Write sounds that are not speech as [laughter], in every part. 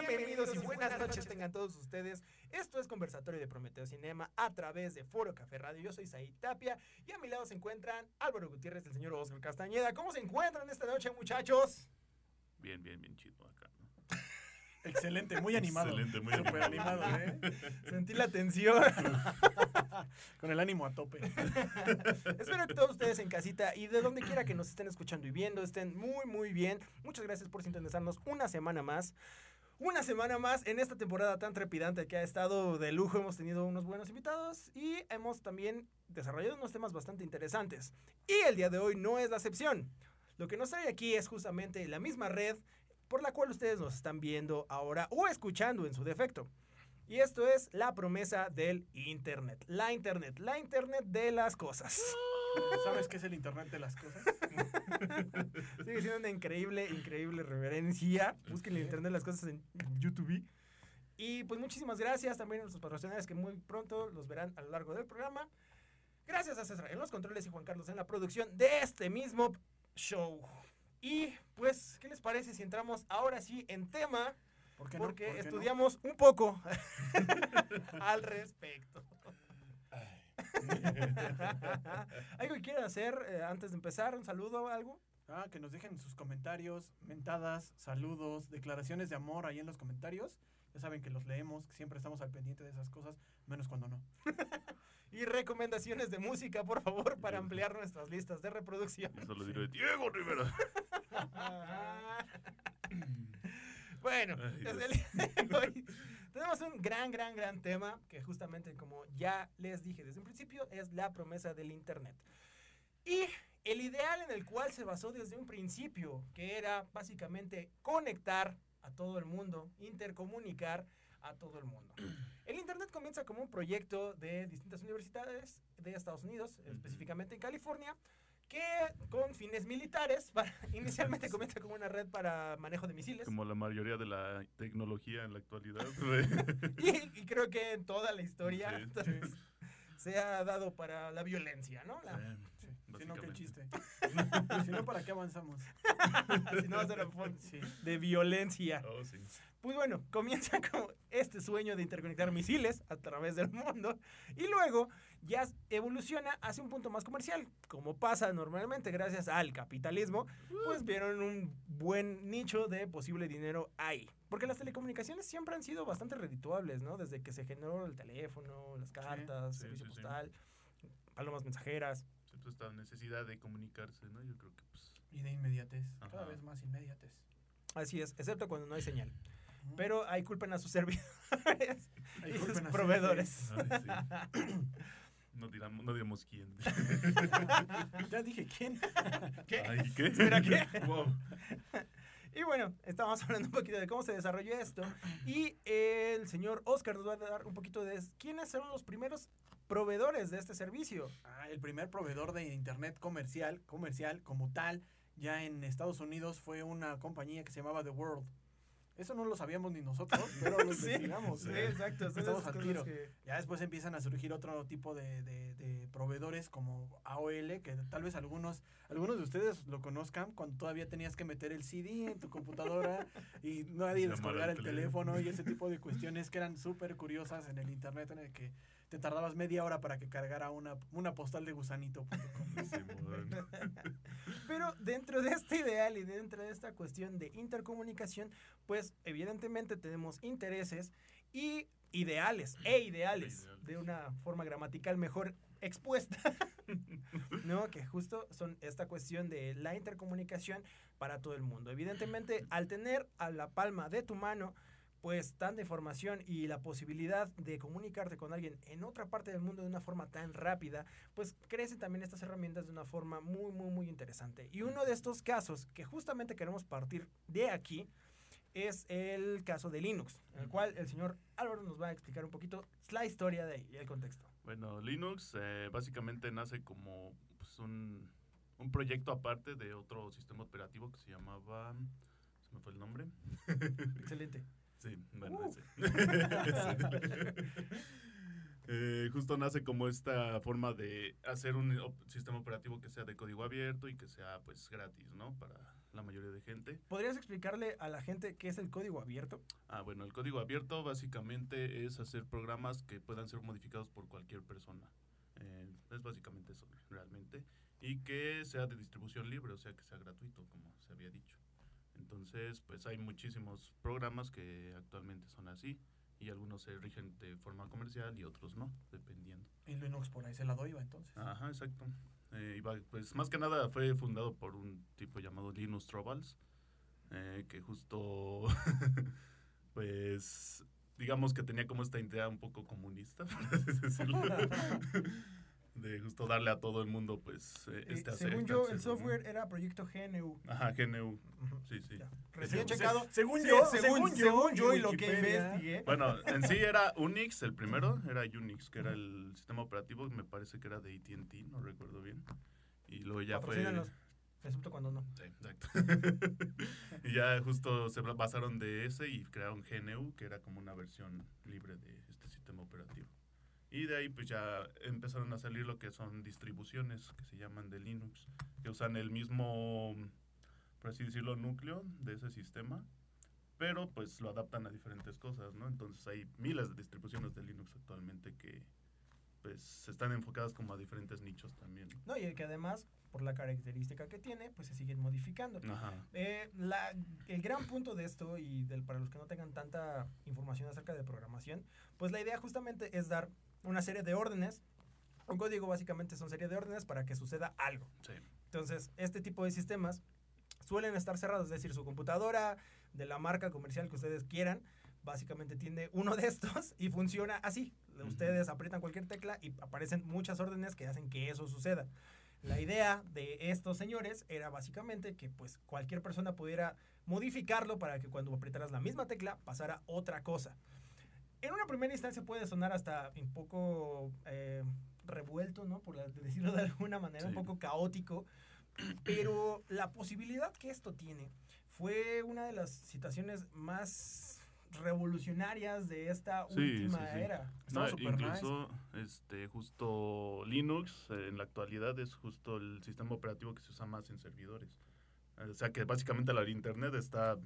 Bienvenidos y buenas noches tengan todos ustedes. Esto es Conversatorio de Prometeo Cinema a través de Foro Café Radio. Yo soy Said Tapia y a mi lado se encuentran Álvaro Gutiérrez el señor Oscar Castañeda. ¿Cómo se encuentran esta noche, muchachos? Bien, bien, bien chido acá, ¿no? [laughs] Excelente, muy animado. Excelente, muy Súper animado, ¿eh? [laughs] Sentí la tensión. [laughs] Con el ánimo a tope. Espero que todos ustedes en casita y de donde quiera que nos estén escuchando y viendo estén muy, muy bien. Muchas gracias por sintonizarnos una semana más. Una semana más en esta temporada tan trepidante que ha estado de lujo. Hemos tenido unos buenos invitados y hemos también desarrollado unos temas bastante interesantes. Y el día de hoy no es la excepción. Lo que nos trae aquí es justamente la misma red por la cual ustedes nos están viendo ahora o escuchando en su defecto. Y esto es la promesa del Internet. La Internet, la Internet de las cosas. ¿Sabes qué es el internet de las cosas? [laughs] Sigue siendo una increíble, increíble reverencia. Busquen el Internet de las cosas en YouTube. Y pues muchísimas gracias también a nuestros patrocinadores que muy pronto los verán a lo largo del programa. Gracias a César en los controles y Juan Carlos en la producción de este mismo show. Y pues, ¿qué les parece si entramos ahora sí en tema? ¿Por qué no? Porque ¿Por qué no? estudiamos un poco [laughs] al respecto. [laughs] ¿Algo que quieran hacer eh, antes de empezar? ¿Un saludo o algo? Ah, que nos dejen sus comentarios, mentadas, saludos, declaraciones de amor ahí en los comentarios. Ya saben que los leemos, que siempre estamos al pendiente de esas cosas, menos cuando no. [laughs] Y recomendaciones de música, por favor, para ampliar nuestras listas de reproducción. Y solo diré, Diego Rivera. [laughs] bueno, Ay, desde el día de hoy tenemos un gran, gran, gran tema que justamente como ya les dije desde un principio es la promesa del Internet. Y el ideal en el cual se basó desde un principio, que era básicamente conectar a todo el mundo, intercomunicar a todo el mundo. [clears throat] El Internet comienza como un proyecto de distintas universidades de Estados Unidos, específicamente en California, que con fines militares, para- [laughs] inicialmente comienza como una red para manejo de misiles. Como la mayoría de la tecnología en la actualidad. [laughs] Y, y creo que en toda la historia Sí. entonces, [laughs] se ha dado para la violencia, ¿no? La- Sí, si no, qué chiste. si no, ¿para qué avanzamos? si no va a ser en forma de violencia. Oh, sí. Pues bueno, comienza como este sueño de interconectar misiles a través del mundo y luego ya evoluciona hacia un punto más comercial, como pasa normalmente gracias al capitalismo, pues vieron un buen nicho de posible dinero ahí. Porque las telecomunicaciones siempre han sido bastante redituables, ¿no? Desde que se generó el teléfono, las cartas, sí, servicio sí, sí. postal, palomas mensajeras. Siempre esta necesidad de comunicarse, ¿no? Yo creo que, pues. Y de inmediatez, cada vez más inmediatez. Así es, excepto cuando no hay señal. Pero ahí culpen a sus [laughs] servidores y sus proveedores. ay, sí. [laughs] No, no digamos quién. [laughs] Ya dije quién. ¿Qué? Ay, ¿qué? [laughs] ¿Espera qué? Wow. [laughs] Y bueno, estábamos hablando un poquito de cómo se desarrolló esto. Y el señor Oscar nos va a dar un poquito de quiénes fueron los primeros proveedores de este servicio. Ah, el primer proveedor de internet comercial, comercial como tal, ya en Estados Unidos fue una compañía que se llamaba The World. Eso no lo sabíamos ni nosotros, pero lo [laughs] [laughs] Sí, investigamos. Sí, ¿eh? exacto. son Estamos al tiro. que- Ya después empiezan a surgir otro tipo de, de- de proveedores como AOL, que tal vez algunos, algunos de ustedes lo conozcan cuando todavía tenías que meter el CD en tu computadora y nadie [laughs] descolgar el teléfono y ese tipo de cuestiones que eran súper curiosas en el internet en el que te tardabas media hora para que cargara una, una postal de gusanito.com. Simón. Pero dentro de este ideal y dentro de esta cuestión de intercomunicación, pues evidentemente tenemos intereses y ideales, e ideales, Ideales. de una forma gramatical mejor expuesta, [laughs] ¿no? Que justo son esta cuestión de la intercomunicación para todo el mundo. Evidentemente, al tener a la palma de tu mano, pues tanta información y la posibilidad de comunicarte con alguien en otra parte del mundo de una forma tan rápida, pues crecen también estas herramientas de una forma muy, muy, muy interesante. Y uno de estos casos que justamente queremos partir de aquí es el caso de Linux, en el cual el señor Álvaro nos va a explicar un poquito la historia de ahí y el contexto. Bueno, Linux eh, básicamente nace como pues, un, un proyecto aparte de otro sistema operativo que se llamaba. Se me fue el nombre. [laughs] Excelente. Sí, bueno, Uh. [laughs] Eh, justo nace como esta forma de hacer un sistema operativo que sea de código abierto y que sea pues gratis, ¿no? Para la mayoría de gente. ¿Podrías explicarle a la gente qué es el código abierto? Ah, bueno, el código abierto básicamente es hacer programas que puedan ser modificados por cualquier persona. Eh, es básicamente eso, realmente. Y que sea de distribución libre, o sea, que sea gratuito, como se había dicho. Entonces, pues hay muchísimos programas que actualmente son así y algunos se rigen de forma comercial y otros no, dependiendo. Y Linux por ahí se la doy, iba entonces. Ajá, exacto. Eh, iba- pues más que nada fue fundado por un tipo llamado Linus Torvalds, eh, que justo, [laughs] pues, digamos que tenía como esta idea un poco comunista, [laughs] por así decirlo, [laughs] de justo darle a todo el mundo, pues, eh, Eh, este según este yo, el software era proyecto GNU. Ajá, GNU, sí, sí. ya. Recién se- checado. según Sí, yo, según, según yo, según yo y lo que investigué. Bueno, en sí era Unix el primero, era Unix, que era el sistema operativo, me parece que era de AT&T, no recuerdo bien. Y luego ya fue... Excepto cuando no. Sí, exacto. [laughs] y ya justo se basaron de ese y crearon GNU, que era como una versión libre de este sistema operativo. Y de ahí pues ya empezaron a salir lo que son distribuciones que se llaman de Linux, que usan el mismo, por así decirlo, núcleo de ese sistema, pero pues lo adaptan a diferentes cosas, ¿no? Entonces hay miles de distribuciones de Linux actualmente que pues están enfocadas como a diferentes nichos también. No, y que además, por la característica que tiene, pues se siguen modificando. Ajá. Eh, la- el gran punto de esto, y del, para los que no tengan tanta información acerca de programación, pues la idea justamente es dar una serie de órdenes. Un código básicamente son serie de órdenes para que suceda algo. Sí. Entonces, este tipo de sistemas suelen estar cerrados, es decir, su computadora de la marca comercial que ustedes quieran, básicamente tiene uno de estos y funciona así. Ustedes aprietan cualquier tecla y aparecen muchas órdenes que hacen que eso suceda. La idea de estos señores era básicamente que pues cualquier persona pudiera modificarlo para que cuando apretaras la misma tecla pasara otra cosa. En una primera instancia puede sonar hasta un poco eh, revuelto, ¿no? Por la- decirlo de alguna manera, un poco caótico. [clears throat] Pero la posibilidad que esto tiene fue una de las situaciones más revolucionarias de esta Sí, última sí, sí. era. No, super nice. incluso, este, justo Linux eh, en la actualidad es justo el sistema operativo que se usa más en servidores. Eh, O sea que básicamente la internet está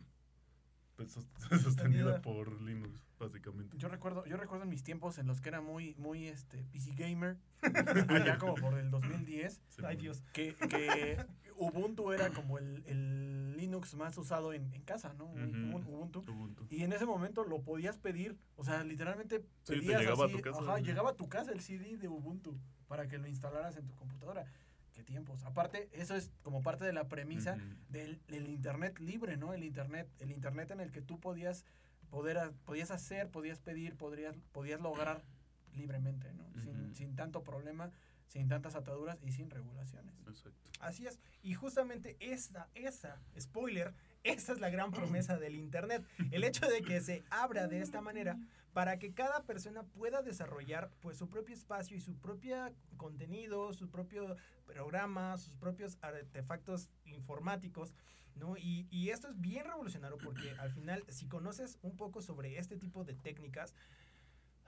pues, sos- [laughs] sostenida Sostenida. por Linux, básicamente. Yo recuerdo, yo recuerdo en mis tiempos en los que era muy, muy este, PC gamer, [laughs] allá como por el 2010, Sí, Ay. Dios. que, que Ubuntu era como el, el Linux más usado en, en casa, ¿no? Ubuntu. Ubuntu. Y en ese momento lo podías pedir, o sea, literalmente Sí, te pedías llegaba a así, tu casa. ajá, llegaba a tu casa el CD de Ubuntu para que lo instalaras en tu computadora. Qué tiempos. Aparte, eso es como parte de la premisa del, del internet libre, ¿no? El internet, el internet en el que tú podías poder podías hacer, podías pedir, podrías, podías lograr libremente, ¿no? Sin, sin tanto problema, sin tantas ataduras y sin regulaciones. Exacto. Así es. Y justamente esa, esa, spoiler, esa es la gran promesa del Internet. El hecho de que se abra de esta manera para que cada persona pueda desarrollar pues su propio espacio y su propio contenido, su propio programa, sus propios artefactos informáticos, ¿no? Y, y esto es bien revolucionario porque al final, si conoces un poco sobre este tipo de técnicas,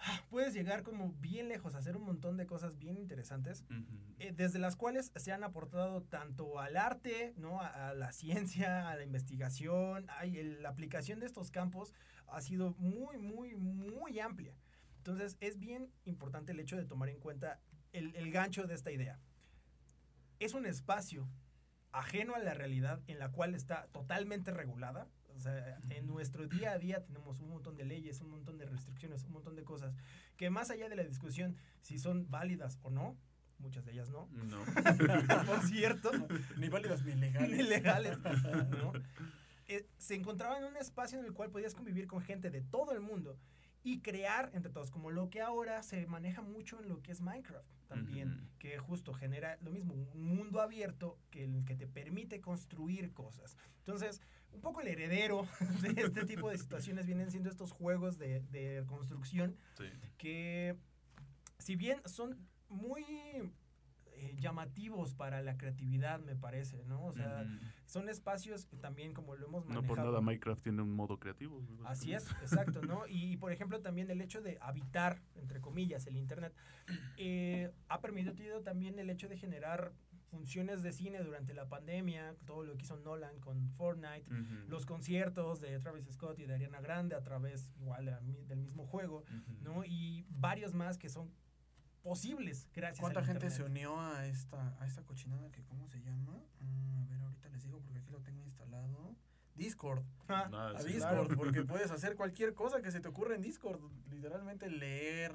[gasps] puedes llegar como bien lejos, a hacer un montón de cosas bien interesantes Ujú. eh, desde las cuales se han aportado tanto al arte, ¿no? a, a la [laughs] ciencia, a la investigación, ay, el- la aplicación de estos campos ha sido muy, muy, muy amplia. Entonces es bien importante el hecho de tomar en cuenta el, el gancho de esta idea. Es un espacio ajeno a la realidad en la cual está totalmente regulada. O sea, en nuestro día a día tenemos un montón de leyes, un montón de restricciones, un montón de cosas que más allá de la discusión si son válidas o no, muchas de ellas no, No. [laughs] por cierto, Ni válidas ni legales. ni legales, ¿no? Eh, se encontraba en un espacio en el cual podías convivir con gente de todo el mundo y crear entre todos, como lo que ahora se maneja mucho en lo que es Minecraft también, que justo genera lo mismo, un mundo abierto que, que te permite construir cosas. Entonces, un poco el heredero [laughs] de este tipo de situaciones vienen siendo estos juegos de, de construcción Sí. que si bien son muy eh, llamativos para la creatividad, me parece, ¿no? O sea, son espacios que también como lo hemos No manejado. por nada Minecraft tiene un modo creativo. Así es, exacto, ¿no? Y, por ejemplo también el hecho de habitar, entre comillas, el Internet, eh, ha permitido también el hecho de generar funciones de cine durante la pandemia, todo lo que hizo Nolan con Fortnite, los conciertos de Travis Scott y de Ariana Grande a través igual del mismo juego. ¿no? Y varios más que son posibles gracias ¿Cuánta al gente se unió a esta, a esta cochinada que cómo se llama? Mm, a ver, ahorita les digo porque aquí lo tengo instalado. Discord. Ah, Ah, A sí, Discord, claro. [laughs] porque [laughs] puedes hacer cualquier cosa que se te ocurra en Discord. Literalmente leer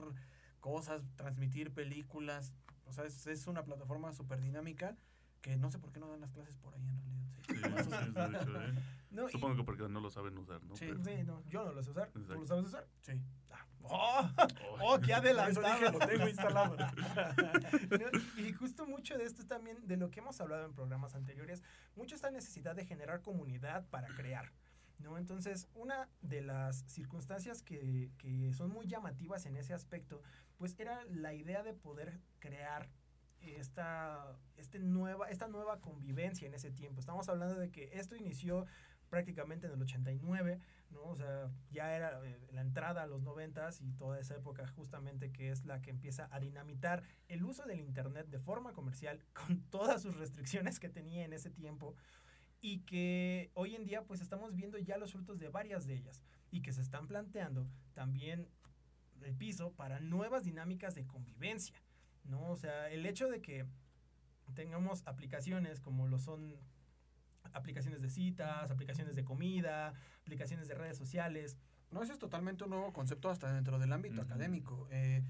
cosas, transmitir películas. O sea, es, es una plataforma súper dinámica que no sé por qué no dan las clases por ahí en realidad. Sí, sí, de hecho, ¿eh? [laughs] no, y- Supongo que porque no lo saben usar, ¿no? Sí. Pero- sí, no, yo no lo sé usar. ¿Tú lo sabes usar? Sí. Ah, ¡Oh! Oh, [laughs] ¡Oh, qué Por eso adelantado! dije, lo tengo instalado. [laughs] Y justo mucho de esto es también de lo que hemos hablado en programas anteriores, mucho esta necesidad de generar comunidad para crear. ¿no? Entonces, una de las circunstancias que, que son muy llamativas en ese aspecto, pues era la idea de poder crear esta, este nueva, esta nueva convivencia en ese tiempo. Estamos hablando de que esto inició prácticamente en el 89, ¿no? O sea, ya era eh, la entrada a los 90 y toda esa época justamente que es la que empieza a dinamitar el uso del Internet de forma comercial [laughs] con todas sus restricciones que tenía en ese tiempo y que hoy en día pues estamos viendo ya los frutos de varias de ellas y que se están planteando también el piso para nuevas dinámicas de convivencia, ¿no? O sea, el hecho de que tengamos aplicaciones como lo son aplicaciones de citas, aplicaciones de comida, aplicaciones de redes sociales, No, eso es totalmente un nuevo concepto hasta dentro del ámbito académico. Eh,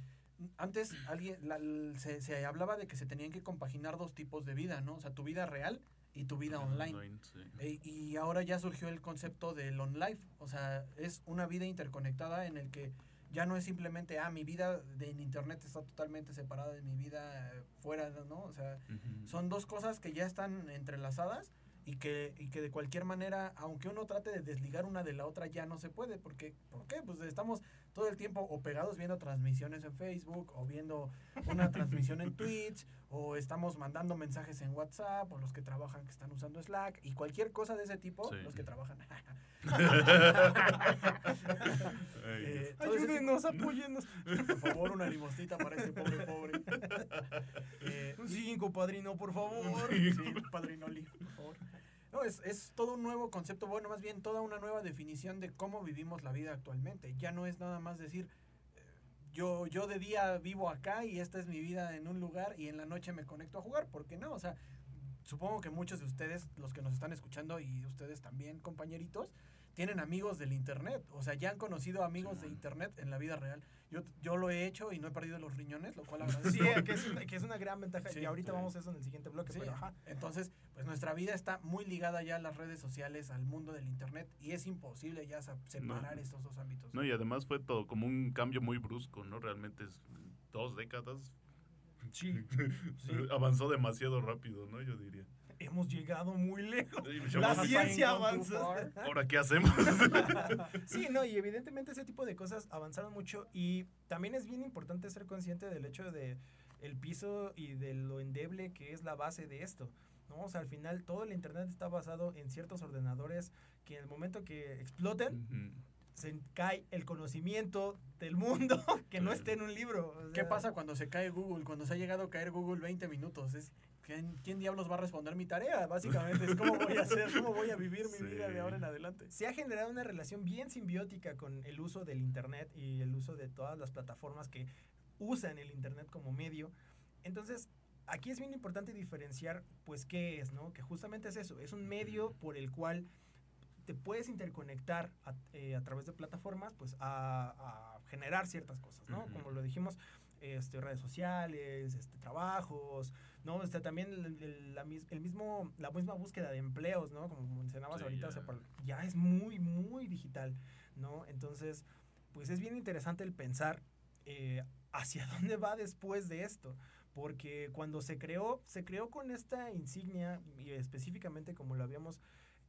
antes alguien la- se, se hablaba de que se tenían que compaginar dos tipos de vida, ¿no? O sea, tu vida real y tu vida online. sí. E- y ahora ya surgió el concepto del on life, o sea, es una vida interconectada en el que ya no es simplemente, ah, mi vida de, en internet está totalmente separada de mi vida eh, fuera, ¿no? O sea, son dos cosas que ya están entrelazadas y que, y que de cualquier manera, aunque uno trate de desligar una de la otra, ya no se puede. Porque, ¿Por qué? Pues estamos todo el tiempo o pegados viendo transmisiones en Facebook o viendo una transmisión en [laughs] Twitch o estamos mandando mensajes en WhatsApp o los que trabajan que están usando Slack y cualquier cosa de ese tipo, Sí. los que trabajan. [laughs] Eh, ese tipo- ayúdenos, apóyennos. por favor, una limosnita para este pobre pobre. Eh, Un cinco, padrino, por favor. Sí, padrinoli, por favor. No, es, es todo un nuevo concepto, bueno, más bien toda una nueva definición de cómo vivimos la vida actualmente. Ya no es nada más decir, eh, yo, yo de día vivo acá y esta es mi vida en un lugar y en la noche me conecto a jugar, ¿por qué no? O sea, supongo que muchos de ustedes, los que nos están escuchando y ustedes también, compañeritos, tienen amigos del internet, o sea, ya han conocido amigos de internet en la vida real. Yo, yo lo he hecho y no he perdido los riñones, lo cual [laughs] agradezco. Sí, que es, una, que es una gran ventaja. Sí, y ahorita sí. vamos a eso en el siguiente bloque. Sí, pero ajá. Entonces, pues nuestra vida está muy ligada ya a las redes sociales, al mundo del internet, y es imposible ya separar No. estos dos ámbitos. No, y además fue todo como un cambio muy brusco, ¿no? Realmente es dos décadas. Sí, [laughs] sí. Avanzó demasiado rápido, ¿no? Yo diría. Hemos llegado muy lejos. La ciencia avanza. far. Ahora, ¿qué hacemos? [laughs] Sí, no, y evidentemente ese tipo de cosas avanzaron mucho y también es bien importante ser consciente del hecho de el piso y de lo endeble que es la base de esto. ¿no? O sea, al final todo el internet está basado en ciertos ordenadores que en el momento que exploten se cae el conocimiento del mundo [laughs] que no esté en un libro. o ¿Qué sea, pasa cuando se cae Google? Cuando se ha llegado a caer Google 20 minutos. Es, ¿quién, quién diablos va a responder mi tarea? Básicamente es cómo voy a hacer, cómo voy a vivir mi Sí. vida de ahora en adelante. se ha generado una relación bien simbiótica con el uso del Internet y el uso de todas las plataformas que usan el Internet como medio. Entonces, aquí es bien importante diferenciar, pues, qué es, ¿no? Que justamente es eso, es un medio por el cual te puedes interconectar a, eh, a través de plataformas, pues, a, a generar ciertas cosas, ¿no? Como lo dijimos, este, redes sociales, este, trabajos, ¿no? Este, también el, el- la, el mismo, la misma búsqueda de empleos, ¿no? Como mencionabas Sí, ahorita, o ya. sea, por- ya es muy, muy digital, ¿no? Entonces, pues es bien interesante el pensar eh, hacia [laughs] dónde va después de esto, porque cuando se creó, se creó con esta insignia, y específicamente como lo habíamos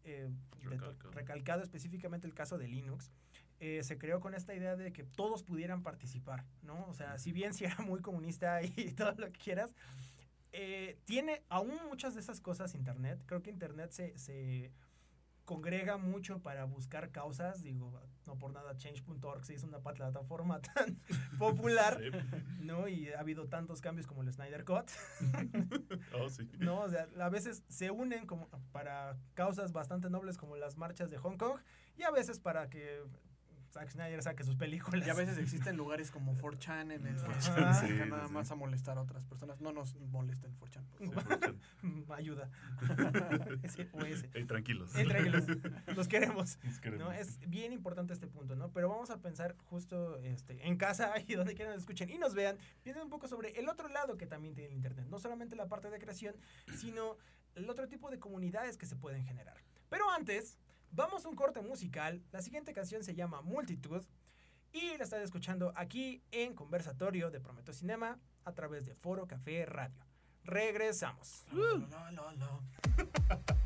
eh, Recalcado. recalcado específicamente el caso de Linux, eh, se creó con esta idea de que todos pudieran participar, ¿no? O sea, si bien si era muy comunista [laughs] y todo lo que quieras, eh, tiene aún muchas de esas cosas Internet. Creo que Internet se, se, congrega mucho para buscar causas. Digo, no por nada change.org se hizo una plataforma [laughs] tan popular, Sí. ¿no? Y ha habido tantos cambios como el Snyder Cut, [laughs] Oh, sí. ¿no? O sea, a veces se unen como para causas bastante nobles como las marchas de Hong Kong y a veces para que Zack Snyder saque sus películas. Y a veces existen lugares como [laughs] 4chan en el que Sí, dedican sí, nada sí. más a molestar a otras personas. No nos molesten 4chan, por favor. [laughs] Ayuda. [laughs] Ese o ese. Ey, tranquilos. Eh, tranquilos, los queremos. Nos queremos. ¿no? Es bien importante este punto, ¿no? Pero vamos a pensar justo este, en casa y donde quieran nos escuchen y nos vean, piensen un poco sobre el otro lado que también tiene el Internet. No solamente la parte de creación, sino el otro tipo de comunidades que se pueden generar. Pero antes, vamos a un corte musical. La siguiente canción se llama Multitud y la están escuchando aquí en Conversatorio de Prometo Cinema a través de Foro Café Radio. Regresamos. La, [laughs]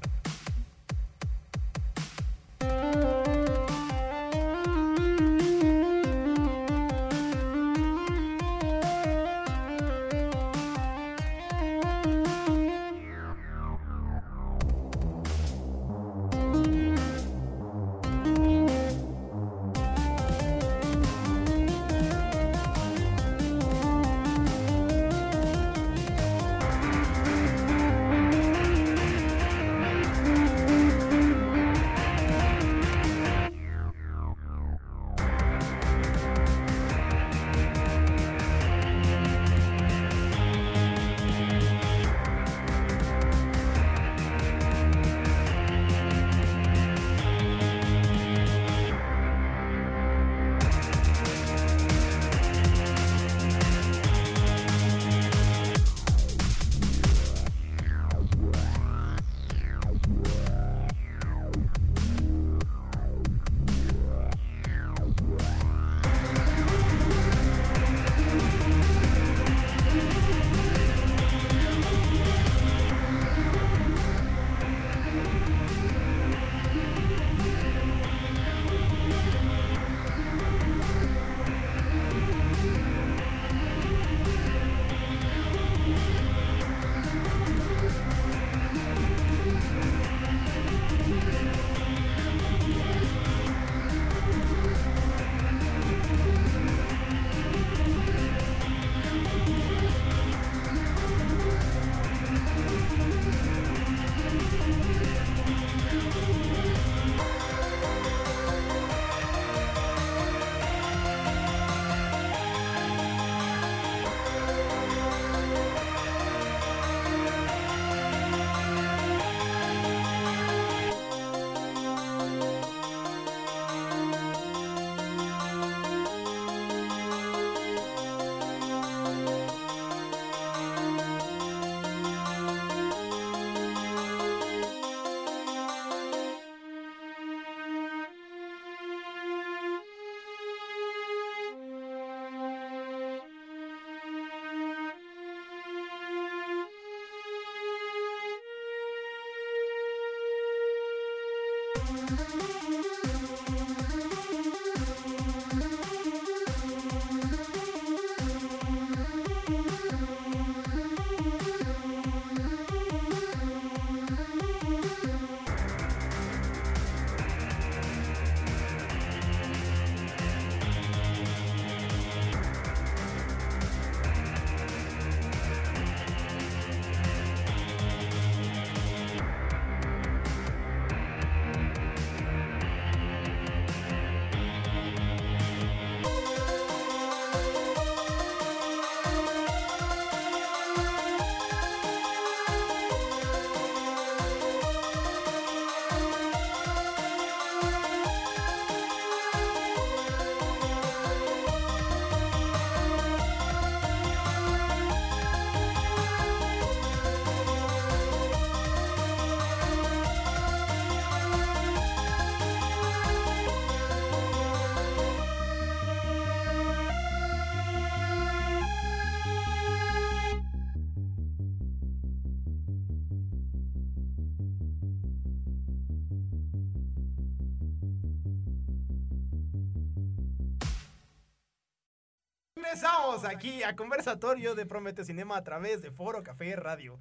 Regresamos aquí a conversatorio de Promete Cinema a través de Foro Café Radio.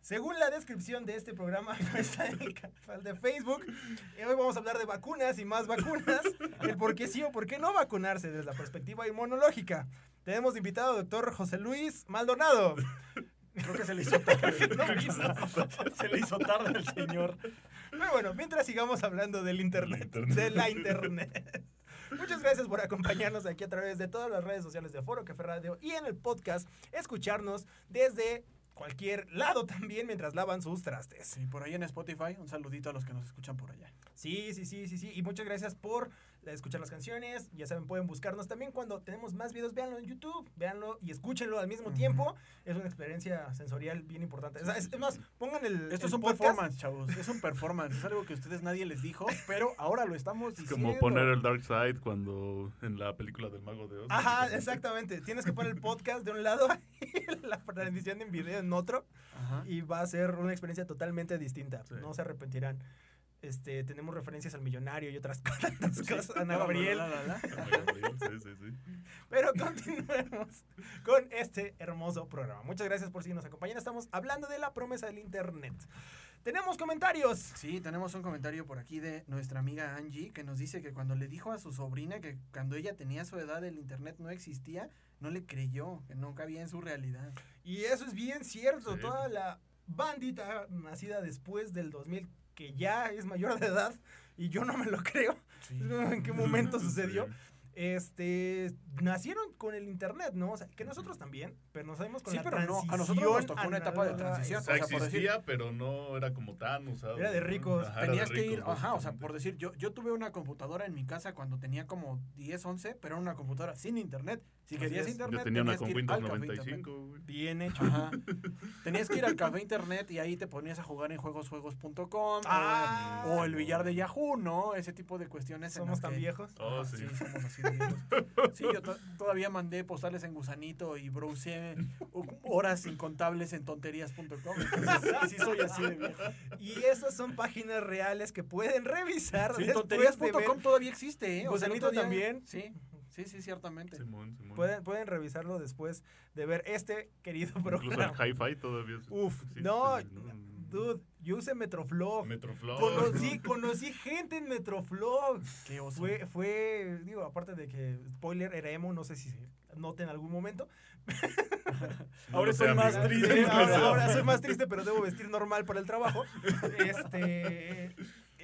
Según la descripción de este programa, [laughs] está en el canal de Facebook, y hoy vamos a hablar de vacunas y más vacunas, el por qué sí o por qué no vacunarse desde la perspectiva inmunológica. Tenemos invitado al doctor José Luis Maldonado. Creo que se le hizo tarde. [laughs] No. Se le hizo tarde al señor. Pero bueno, mientras sigamos hablando del internet, internet. de la internet. Muchas gracias por acompañarnos aquí a través de todas las redes sociales de Foro Café Radio y en el podcast, escucharnos desde cualquier lado también mientras lavan sus trastes. Sí, por ahí en Spotify, un saludito a los que nos escuchan por allá. Sí, sí, sí, sí, sí. Y muchas gracias por escuchar las canciones. Ya saben, pueden buscarnos también cuando tenemos más videos. Véanlo en YouTube, véanlo y escúchenlo al mismo Ujú. tiempo. Es una experiencia sensorial bien importante. O sea, es, es más, pongan el. Esto el es un podcast. performance, chavos. Es un performance. Es algo que a ustedes nadie les dijo, pero ahora lo estamos Es diciendo. como poner el Dark Side cuando en la película del Mago de Oz. Ajá, exactamente. Tienes que poner el podcast de un lado y [laughs] la transmisión en video en otro. Ajá. Y va a ser una experiencia totalmente distinta. Sí. No se arrepentirán. Este, tenemos referencias al millonario y otras [laughs] cosas. Sí. cosas, Ana Gabriel. la, la, la. Sí, sí, sí. Pero continuemos con este hermoso programa. Muchas gracias por si nos acompañan. Estamos hablando de la promesa del Internet. Tenemos comentarios. Sí, tenemos un comentario por aquí de nuestra amiga Angie que nos dice que cuando le dijo a su sobrina que cuando ella tenía su edad el internet no existía, no le creyó, que no cabía en su realidad. Y eso es bien cierto. Sí. Toda la bandita nacida después del 2000, que ya es mayor de edad, y yo no me lo [laughs] creo. ¿En qué momento [laughs] sucedió? Este, nacieron con el internet, ¿no? O sea, que nosotros también, pero nos sabemos con Sí, la pero no, a nosotros nos tocó una etapa de transición. O sea, por decir- existía, pero no era como tan usado. Era de ¿no? ricos. Ajá, Tenías de que ir, ajá, o sea, por decir, yo, yo tuve una computadora en mi casa cuando tenía como 10, 11, pero era una computadora sin internet. Si Así querías es. internet, Yo tenía una tenías con que ir Windows al café internet. 95, güey. Bien hecho. Ajá. Tenías que ir al café internet y ahí te ponías a jugar en juegosjuegos.com Ah. o, o el billar de Yahoo, ¿no? Ese tipo de cuestiones. Somos tan que- viejos. Oh, sí. sí, somos así de viejos. Sí, yo to- todavía mandé postales en gusanito y browseé horas incontables en tonterías.com. Sí, sí soy así de viejo. Y esas son páginas reales que pueden revisar Sí, tonterías.com todavía existe, ¿eh? O sea, el Gusanito también. Sí, sí, sí, ciertamente. Simón, Simón. Pueden, pueden revisarlo después de ver este querido Incluso el programa. hi-fi todavía. Uf, no, ¿no? dude, yo usé Metroflog. Metroflog. Conocí, [laughs] conocí gente en Metroflog. Qué oso. Fue, fue, digo, aparte de que, spoiler, era emo, no sé si se note en algún momento. [laughs] No Ahora estoy más amigo. triste. [laughs] Sí, ahora, ahora soy más triste, pero debo vestir normal para el trabajo. Este,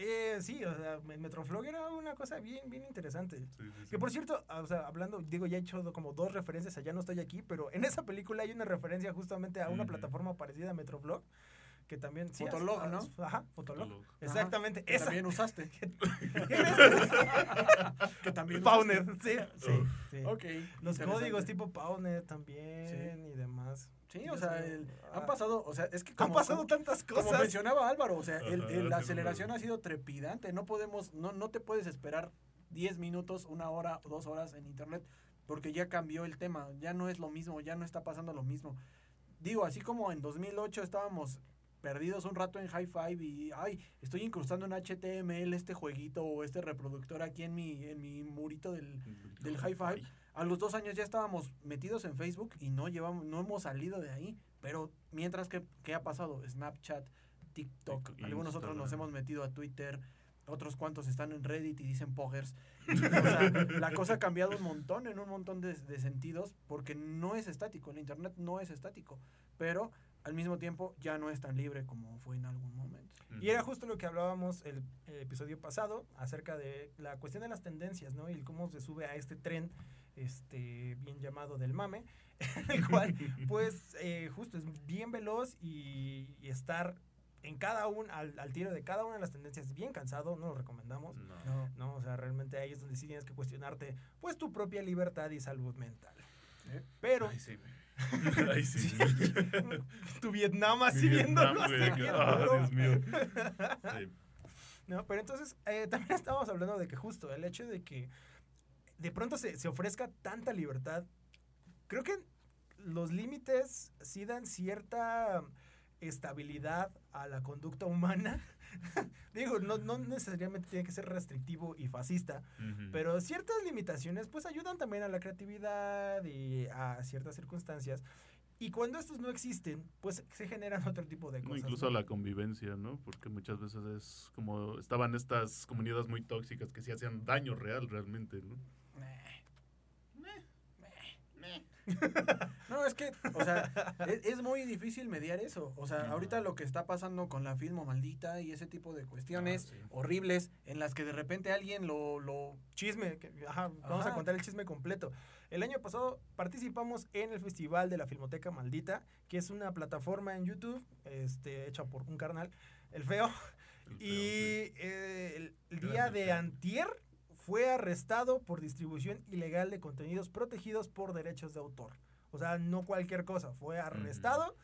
eh, sí, o sea, Metroflog era una cosa bien, bien interesante. Sí, sí, sí. Que por cierto, o sea, hablando, digo, ya he hecho como dos referencias a Ya no estoy aquí, pero en esa película hay una referencia justamente a una plataforma parecida a Metroflog, que también... sí, Fotolog, ah, ¿no? Ajá, Fotolog. Fotolog. Exactamente, que esa. también usaste. [laughs] Que también Powner, sí, sí, sí. Ok. Los códigos tipo Powner también y demás. Sí, o sea, el- han Ah, pasado, o sea, es que Han como, pasado como- tantas como cosas. mencionaba Álvaro, o sea, el- el- la aceleración ha sido trepidante. No podemos, no, no te puedes esperar 10 minutos, una hora dos horas en internet, porque ya cambió el tema, ya no es lo mismo, ya no está pasando lo mismo. Digo, así como en 2008 estábamos perdidos un rato en High Five y, ay, estoy incrustando en HTML este jueguito o este reproductor aquí en mi, en mi murito del, del High Five. A los dos años ya estábamos metidos en Facebook y no llevamos, no hemos salido de ahí. Pero mientras que, ¿qué ha pasado? Snapchat, TikTok, Tik- algunos otros nos hemos metido a Twitter, otros cuantos están en Reddit y dicen poggers. [laughs] O sea, la cosa ha cambiado un montón en un montón de, de sentidos porque no es estático, el internet no es estático, pero al mismo tiempo ya no es tan libre como fue en algún momento. Y era justo lo que hablábamos el, el episodio pasado acerca de la cuestión de las tendencias, ¿no? Y cómo se sube a este tren, este, bien llamado del mame, [laughs] el cual, [laughs] pues, eh, justo es bien veloz y, y estar en cada un, al, al tiro de cada una de las tendencias bien cansado, no lo recomendamos, No. No. ¿no? O sea, realmente ahí es donde sí tienes que cuestionarte, pues, tu propia libertad y salud mental. ¿Eh? Pero Ay, sí. [laughs] Ay, sí. tu Vietnam así Vietnam, viéndolo, así viéndolo. ah, Dios mío. Sí. No, pero entonces eh, también estábamos hablando de que justo el hecho de que de pronto se, se ofrezca tanta libertad, creo que los límites sí dan cierta estabilidad a la conducta humana. [laughs] Digo, no, no necesariamente tiene que ser restrictivo y fascista, pero ciertas limitaciones pues ayudan también a la creatividad y a ciertas circunstancias. Y cuando estos no existen, pues se generan otro tipo de No, cosas. incluso ¿no? la convivencia, ¿no? Porque muchas veces es como estaban estas comunidades muy tóxicas que sí hacían daño real realmente, ¿no? [laughs] No, es que, o sea, es, [laughs] es muy difícil mediar eso. O sea, ahorita lo que está pasando con la filmo maldita y ese tipo de cuestiones Ah, sí. horribles en las que de repente alguien lo, lo Chisme, que- ajá, vamos a contar el chisme completo. El año pasado participamos en el Festival de la Filmoteca Maldita, que es una plataforma en YouTube, este, hecha por un carnal, el feo. El [laughs] feo, Y sí. eh, el, día de feo. antier fue arrestado por distribución ilegal de contenidos protegidos por derechos de autor. O sea, no cualquier cosa, fue arrestado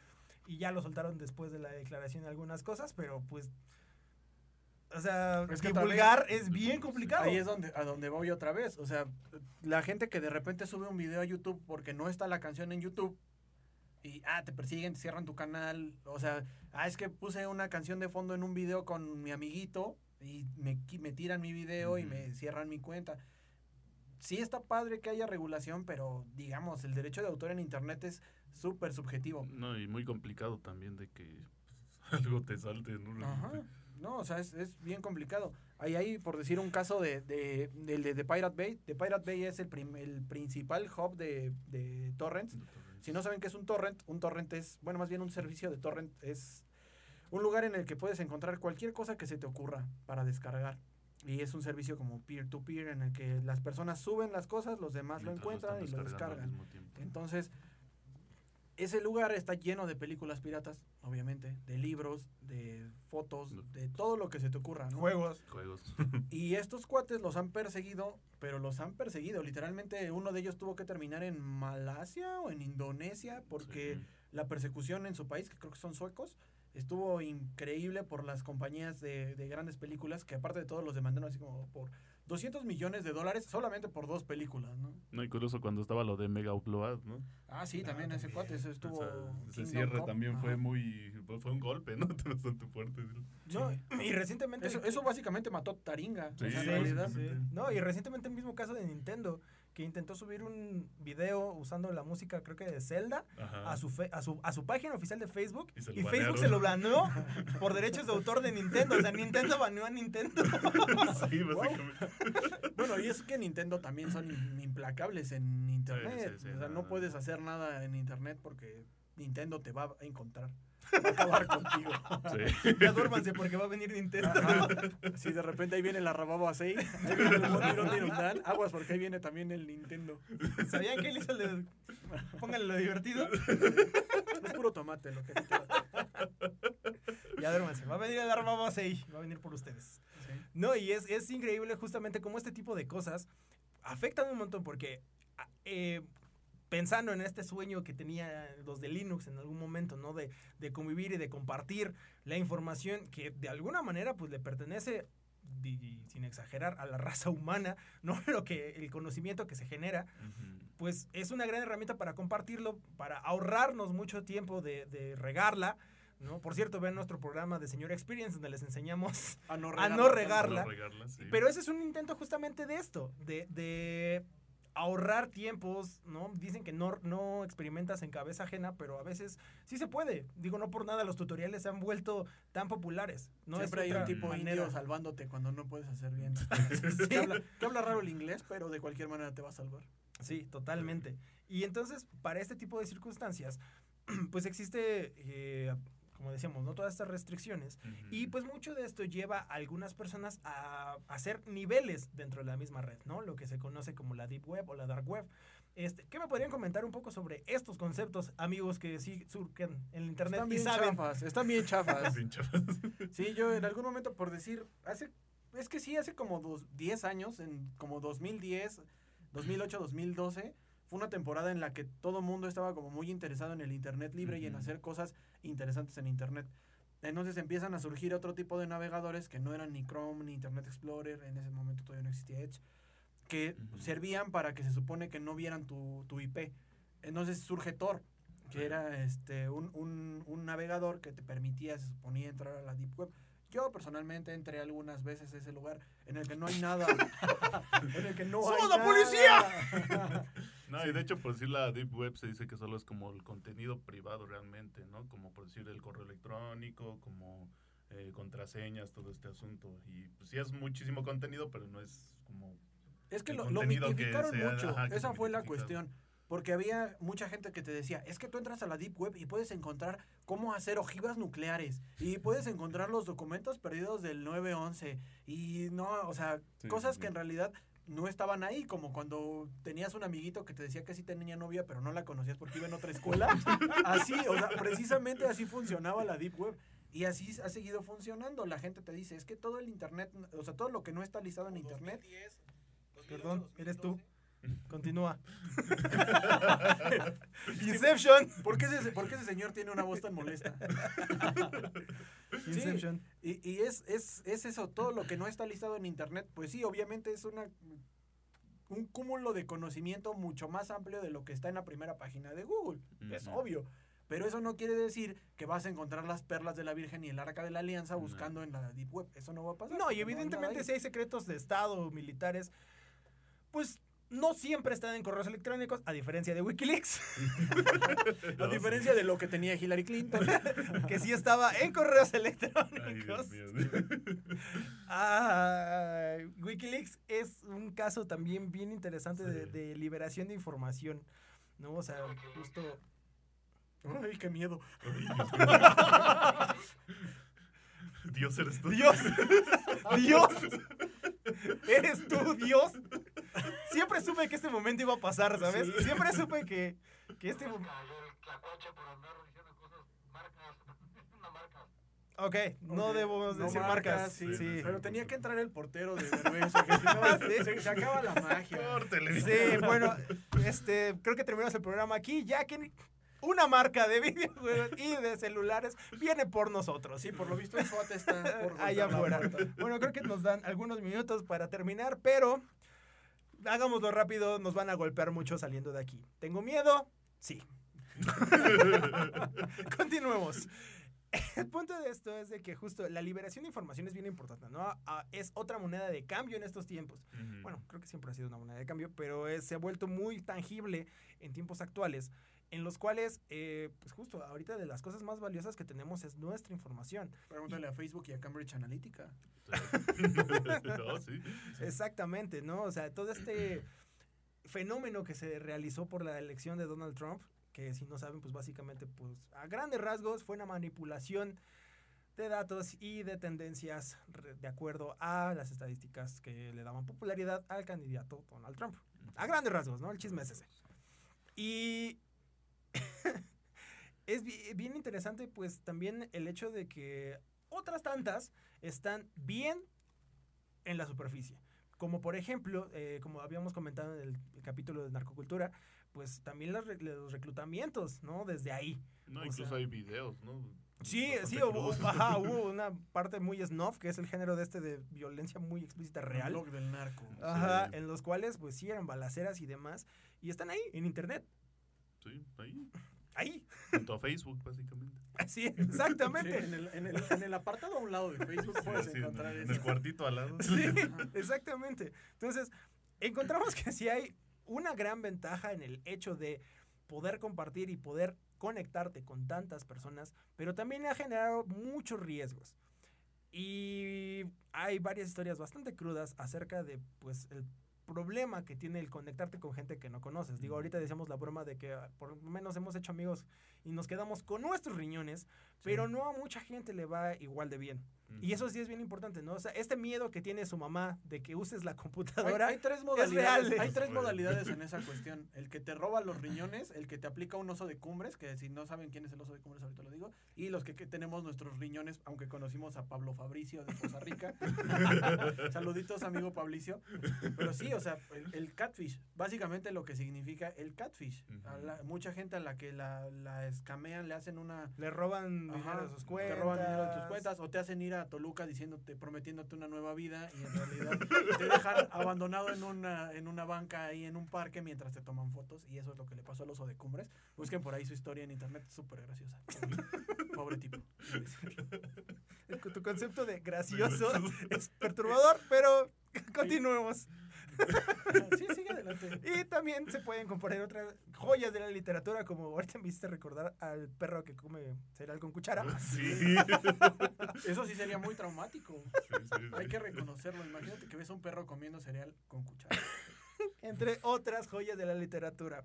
y ya lo soltaron después de la declaración de algunas cosas, pero pues... O sea, Es que divulgar vez- es bien complicado. Ahí es donde, a donde voy otra vez. O sea, la gente que de repente sube un video a YouTube porque no está la canción en YouTube y, ah, te persiguen, te cierran tu canal. O sea, ah, es que puse una canción de fondo en un video con mi amiguito y me, me tiran mi video y me cierran mi cuenta. Sí está padre que haya regulación, pero digamos, el derecho de autor en Internet es súper subjetivo. No, y muy complicado también de que pues, [laughs] algo te salte, ¿no? Ajá. No, o sea, es, es bien complicado. Ahí hay, por decir un caso de, de, del de, de Pirate Bay. The Pirate Bay es el, prim- el principal hub de, de torrents. Si no saben qué es un torrent, un torrent es, bueno, más bien un servicio de torrent es un lugar en el que puedes encontrar cualquier cosa que se te ocurra para descargar. Y es un servicio como peer-to-peer en el que las personas suben las cosas, los demás lo encuentran y lo descargan. Entonces, ese lugar está lleno de películas piratas, obviamente, de libros, de fotos, de todo lo que se te ocurra, ¿no? Juegos. Juegos. [laughs] Y estos cuates los han perseguido, pero los han perseguido. Literalmente uno de ellos tuvo que terminar en Malasia o en Indonesia porque Sí. la persecución en su país, que creo que son suecos, estuvo increíble por las compañías de, de grandes películas que aparte de todo los demandaron así como por 200 millones de dólares solamente por dos películas, ¿no? No, incluso cuando estaba lo de Mega Upload, ¿no? Ah, sí, Ah, también ese cuate, eso estuvo... O sea, ese cierre también Ajá. fue muy. Fue un golpe, ¿no? [laughs] Bastante fuerte. No, y recientemente... Eso, eso básicamente mató Taringa. o Sí, sea, en Sí, realidad. sí. No, y recientemente el mismo caso de Nintendo, que intentó subir un video usando la música, creo que de Zelda, Ajá. a su, fe- a su, a su página oficial de Facebook. Y se lo Y, Facebook se lo baneó [laughs] por derechos de autor de Nintendo. O sea, Nintendo baneó a Nintendo. [laughs] sí, básicamente. Bueno, y es que Nintendo también son im- implacables en internet. sí, sí, o sea, no. puedes hacer nada en internet porque Nintendo te va a encontrar. [laughs] Va a acabar contigo. Sí. [laughs] ya duérmanse porque va a venir Nintendo. Ajá. [laughs] Si de repente ahí viene la Rababa 6, ahí viene el Mondirón de Irundán, aguas porque ahí viene también el Nintendo. ¿Sabían que él hizo el de... Pónganle lo divertido? Es puro tomate lo que te queda. Ya duérmanse. Va a venir el base ahí. Va a venir por ustedes. Sí. No, y es, es increíble justamente cómo este tipo de cosas afectan un montón porque a- eh, pensando en este sueño que tenía los de Linux en algún momento, ¿no? De, de convivir y de compartir la información que de alguna manera pues le pertenece, sin exagerar, a la [laughs] raza humana, ¿no? [laughs] Lo que, el conocimiento que se genera, pues es una gran herramienta para compartirlo, para ahorrarnos mucho tiempo de, de regarla, ¿no? Por cierto, vean nuestro programa de Señor Experience donde les enseñamos A no [laughs] A no regarla. regarla. No regarla, sí. pero ese es un intento justamente de esto, de, de ahorrar tiempos, ¿no? Dicen que no, no experimentas en cabeza ajena, pero a veces sí se puede. Digo, no por nada los tutoriales se han vuelto tan populares. No Siempre hay un tipo manera. indio salvándote cuando no puedes hacer bien. [laughs] Sí. habla, que habla raro el inglés, pero de cualquier manera te va a salvar. Sí, totalmente. Y entonces, para este tipo de circunstancias, [clears throat] pues existe, eh, como decíamos, ¿no? Todas estas restricciones. Ujú. Y pues mucho de esto lleva a algunas personas a hacer niveles dentro de la misma red, ¿no? Lo que se conoce como la Deep Web o la Dark Web. Este, ¿Qué me podrían comentar un poco sobre estos conceptos, amigos que sí surgen en el internet Están y bien saben? chafas, están bien chafas. Bien chavas. [laughs] Sí, yo en algún momento por decir, hace, es que sí, hace como dos, 10 años, en como 2010, 2008, 2012, fue una temporada en la que todo mundo estaba como muy interesado en el Internet libre y en hacer cosas interesantes en Internet. Entonces empiezan a surgir otro tipo de navegadores que no eran ni Chrome ni Internet Explorer, en ese momento todavía no existía Edge, que Ujú. servían para que se supone que no vieran tu, tu IP. Entonces surge Tor, que era este un, un, un navegador que te permitía, se suponía, entrar a la Deep Web. Yo personalmente entré algunas veces a ese lugar en el que no hay nada. [laughs] en el que no hay ¡Somos la nada. policía! [laughs] No, y de hecho, por decir la Deep Web se dice que solo es como el contenido privado realmente, ¿no? Como por decir el correo electrónico, como eh, contraseñas, todo este asunto. Y pues sí es muchísimo contenido, pero no es como... Es que lo, lo que mitificaron sea- mucho. ajá, Esa fue la cuestión. Porque había mucha gente que te decía, es que tú entras a la Deep Web y puedes encontrar cómo hacer ojivas nucleares. Y puedes [laughs] encontrar los documentos perdidos del 911. Y no, o sea, Sí, cosas sí, que en realidad no estaban ahí. Como cuando tenías un amiguito que te decía que sí tenía novia, pero no la conocías porque iba en otra escuela. [laughs] Así, o sea, precisamente así funcionaba la Deep Web. Y así ha seguido funcionando. La gente te dice, es que todo el Internet, o sea, todo lo que no está listado en Internet Perdón, eres tú. Continúa. [laughs] Inception. ¿Por qué, ese, por qué ese señor tiene una voz tan molesta? [laughs] Sí. Y, y es, es, es eso, todo lo que no está listado en internet, pues sí, obviamente es una un cúmulo de conocimiento mucho más amplio de lo que está en la primera página de Google. Es obvio. Pero eso no quiere decir que vas a encontrar las perlas de la Virgen y el arca de la alianza No. buscando en la Deep Web. Eso no va a pasar. No, y evidentemente si hay secretos de Estado o militares, pues no siempre están en correos electrónicos, a diferencia de Wikileaks, [laughs] A diferencia de lo que tenía Hillary Clinton. [laughs] que sí estaba en correos Ay, electrónicos. Dios mío. [laughs] Ah, Wikileaks es un caso también bien interesante de, de liberación de información. ¿No? O sea, justo. Ay, qué miedo. Dios eres tú. ¡Dios! ¡Dios! ¿Eres tú, Dios? Siempre supe que este momento iba a pasar, ¿sabes? Sí. Siempre supe que, que este momento. [laughs] Ok, no Ok, debemos no decir marcas, marcas. sí, Sí, Pero tenía que entrar el portero de Derbez, que si no, [laughs] se, se acaba la magia. Córtele. Sí, bueno, este, creo que terminamos el programa aquí, ya que una marca de videojuegos y de celulares viene por nosotros. Sí, por lo visto el SWAT está por allá afuera. Bueno, creo que nos dan algunos minutos para terminar, pero hagámoslo rápido, nos van a golpear mucho saliendo de aquí. ¿Tengo miedo? Sí. [laughs] Continuemos. El punto de esto es de que justo la liberación de información es bien importante, ¿no? Ah, es otra moneda de cambio en estos tiempos. Bueno, creo que siempre ha sido una moneda de cambio, pero es- se ha vuelto muy tangible en tiempos actuales, en los cuales, eh, pues justo ahorita de las cosas más valiosas que tenemos es nuestra información. Pregúntale a Facebook y a Cambridge Analytica. [laughs] no, sí. Exactamente, ¿no? O sea, todo este fenómeno que se realizó por la elección de Donald Trump, que si no saben, pues básicamente, pues a grandes rasgos fue una manipulación de datos y de tendencias de acuerdo a las estadísticas que le daban popularidad al candidato Donald Trump. A grandes rasgos, ¿no? El chisme es ese. Y es bi- bien interesante, pues también el hecho de que otras tantas están bien en la superficie. Como por ejemplo, eh, como habíamos comentado en el, el capítulo de narcocultura, pues también los, re- los reclutamientos, ¿no? Desde ahí. No, O incluso sea- hay videos, ¿no? Sí, Bastante sí, hubo, ajá, [laughs] hubo una parte muy snuff, que es el género de este de violencia muy explícita El real. blog del narco. Ajá, Sí. en los cuales pues sí eran balaceras y demás. Y están ahí, en internet. Sí, ahí. Ahí. Junto a Facebook, básicamente. [laughs] Sí, Sí, exactamente. en, el, en, el, en el apartado a un lado de Facebook puedes Sí, en, encontrar en eso. el cuartito al lado. Sí, [laughs] exactamente. Entonces, encontramos que sí hay una gran ventaja en el hecho de poder compartir y poder conectarte con tantas personas, pero también ha generado muchos riesgos. Y hay varias historias bastante crudas acerca de pues el problema que tiene el conectarte con gente que no conoces. Digo, ahorita decíamos la broma de que ah, por lo menos hemos hecho amigos y nos quedamos con nuestros riñones, pero no a mucha gente le va igual de bien. Y eso sí es bien importante, ¿no? O sea, este miedo que tiene su mamá de que uses la Hay, computadora. hay tres real. modalidades, hay tres [laughs] modalidades en esa cuestión. El que te roba los riñones, el que te aplica un oso de cumbres, que si no saben quién es el oso de cumbres, ahorita lo digo, y los que, que tenemos nuestros riñones, aunque conocimos a Pablo Fabricio de Costa Rica. [laughs] Saluditos, amigo Pablicio. Pero sí, o sea, el, el catfish, básicamente lo que significa el catfish. A la- mucha gente a la que la, la escamean le hacen una Le roban Ajá, dinero de sus cuentas. Te roban dinero de tus cuentas o te hacen ir a Toluca diciéndote, prometiéndote una nueva vida y en realidad te dejan abandonado en una, en una banca ahí en un parque mientras te toman fotos y eso es lo que le pasó al oso de cumbres. Busquen por ahí su historia en internet, súper graciosa. Pobre, pobre tipo. Tu concepto de gracioso es perturbador, pero continuemos. Sí, sigue adelante. [laughs] Y también se pueden componer otras joyas de la literatura, como ahorita me hiciste recordar al perro que come cereal con cuchara. Sí. [laughs] Eso sí sería muy traumático. Sí, sí, sí. Hay que reconocerlo. Imagínate que ves a un perro comiendo cereal con cuchara. entre otras joyas de la literatura.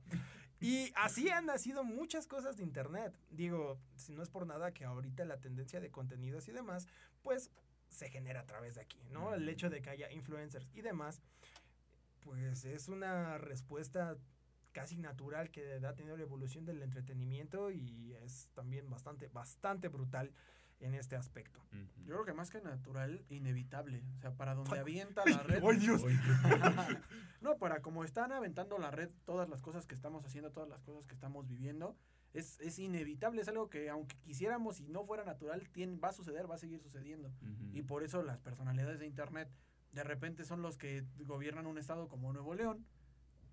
Y así han nacido muchas cosas de Internet. Digo, si no es por nada que ahorita la tendencia de contenidos y demás, pues se genera a través de aquí, ¿no? El hecho de que haya influencers y demás, pues es una respuesta casi natural que ha tenido la evolución del entretenimiento y es también bastante, bastante brutal en este aspecto. Yo creo que más que natural, inevitable. O sea, para donde avienta la [laughs] red. ¡Ay, [laughs] Dios! No, para como están aventando la red, todas las cosas que estamos haciendo, todas las cosas que estamos viviendo, es, es inevitable. Es algo que, aunque quisiéramos y no fuera natural, tiene, va a suceder, va a seguir sucediendo. Y por eso las personalidades de Internet de repente son los que gobiernan un estado como Nuevo León.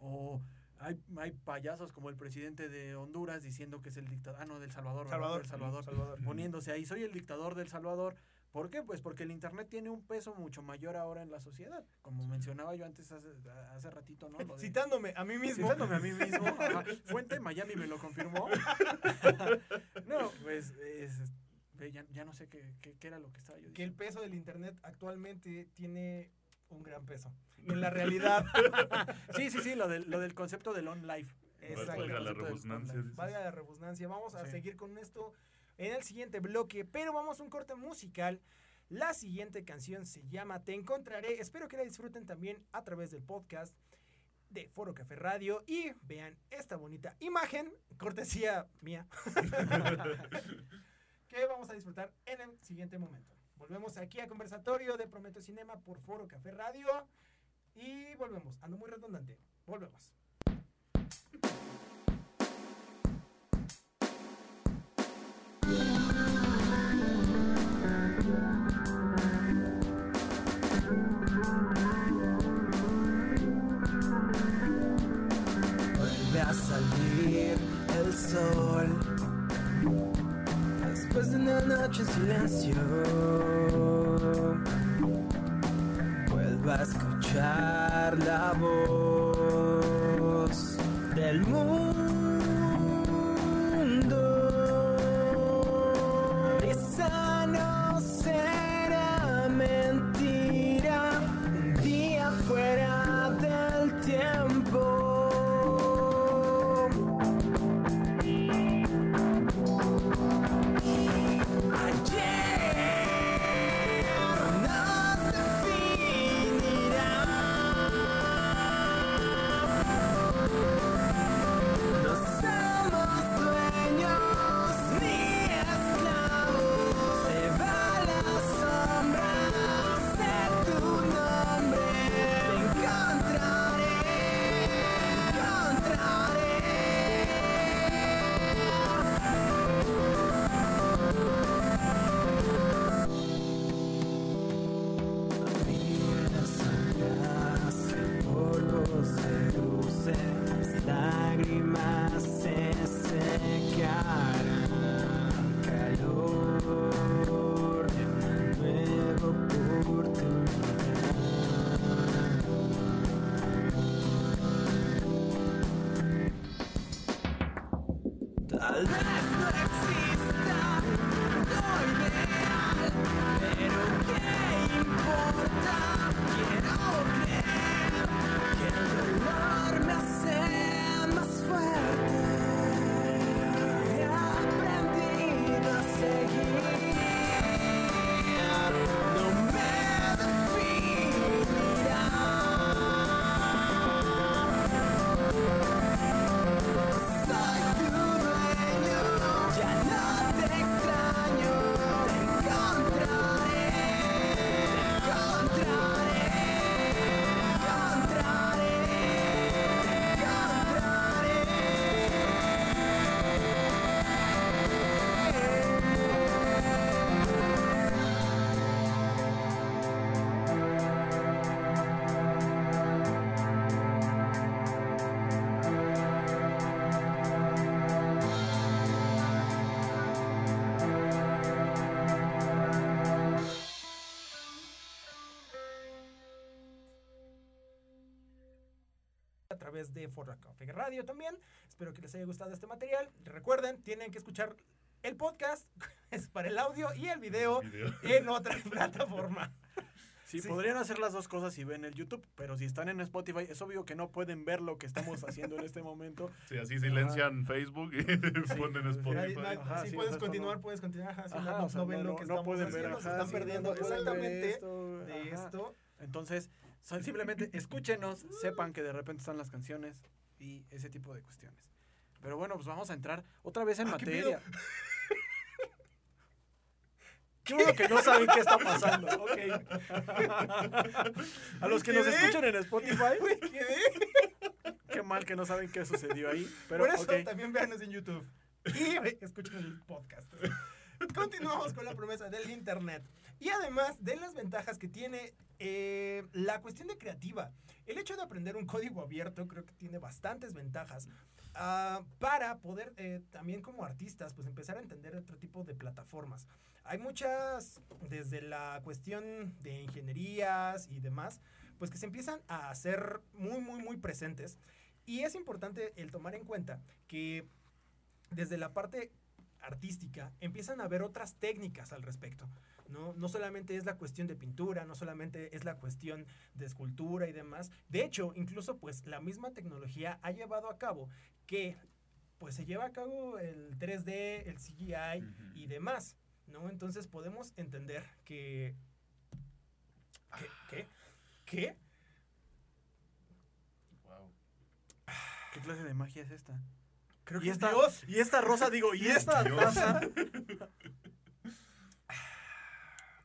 O hay, hay payasos como el presidente de Honduras diciendo que es el dictador. Ah, no, del Salvador. Salvador, Del Salvador. Salvador. Poniéndose ahí, soy el dictador del Salvador. ¿Por qué? Pues porque el Internet tiene un peso mucho mayor ahora en la sociedad. Como mencionaba yo antes hace, hace ratito, ¿no? De- Citándome a mí mismo. Citándome a mí mismo. ajá. [laughs] Fuente Miami me lo confirmó. [laughs] [laughs] no, pues es- ya, ya no sé qué, qué- qué era lo que estaba yo que el diciendo. peso del internet actualmente tiene un gran peso. [laughs] En la realidad, [laughs] Sí, sí, sí, lo del, lo del concepto del on life. Exacto. Valga la dices. valga la rebusnancia, vamos a Sí. seguir con esto en el siguiente bloque, pero vamos a un corte musical. La siguiente canción se llama Te Encontraré. Espero que la disfruten también a través del podcast de Foro Café Radio y vean esta bonita imagen, cortesía mía, [laughs] que vamos a disfrutar en el siguiente momento. Volvemos aquí a conversatorio de Prometo Cinema por Foro Café Radio y volvemos. Ando muy redundante. Volvemos. Vuelve a salir el sol después de una noche en silencio. Vuelve a escuchar la voz del mundo. Radio también. Espero que les haya gustado este material. Recuerden, tienen que escuchar el podcast [laughs] es para el audio y el video Video. [laughs] en otra [laughs] plataforma. Sí, Sí. podrían hacer las dos cosas si ven el YouTube, pero si están en Spotify, es obvio que no pueden ver lo que estamos haciendo en este momento. Sí, así silencian Facebook y ponen Nadie- Spotify. nadie- Ajá, si sí, puedes continuar, no- puedes continuar. Ajá, Ajá, no, o sea, no ven lo que estamos pueden ver, haciendo, se ajá, están sí, perdiendo no pueden ver exactamente esto, de ajá. esto. Entonces, simplemente escúchenos, sepan que de repente están las canciones y ese tipo de cuestiones. Pero bueno, pues vamos a entrar otra vez en Ah, ¿qué materia. [laughs] Qué bueno que no saben qué está pasando. [laughs] Ok. A los que nos escuchan en Spotify, [laughs] qué mal que no saben qué sucedió ahí. Pero Por eso también véanos en YouTube. Y escuchen el podcast. [laughs] Continuamos con la promesa del Internet. Y además de las ventajas que tiene eh, la cuestión de creativa. El hecho de aprender un código abierto creo que tiene bastantes ventajas. ah, para poder eh, también como artistas pues empezar a entender otro tipo de plataformas. Hay muchas, desde la cuestión de ingenierías y demás, pues que se empiezan a hacer muy, muy, muy presentes. Y es importante el tomar en cuenta que desde la parte artística empiezan a haber otras técnicas al respecto. ¿no? no solamente es la cuestión de pintura, no solamente es la cuestión de escultura y demás. De hecho, incluso pues la misma tecnología ha llevado a cabo que pues se lleva a cabo el 3D, el CGI y demás. ¿no? Entonces podemos entender que... ¿Qué? ¿Qué? ¿Qué? Wow. ¿Qué clase de magia es esta? Creo Y que es esta, Dios. y esta rosa, digo, y esta [laughs] Dios. taza. [sighs]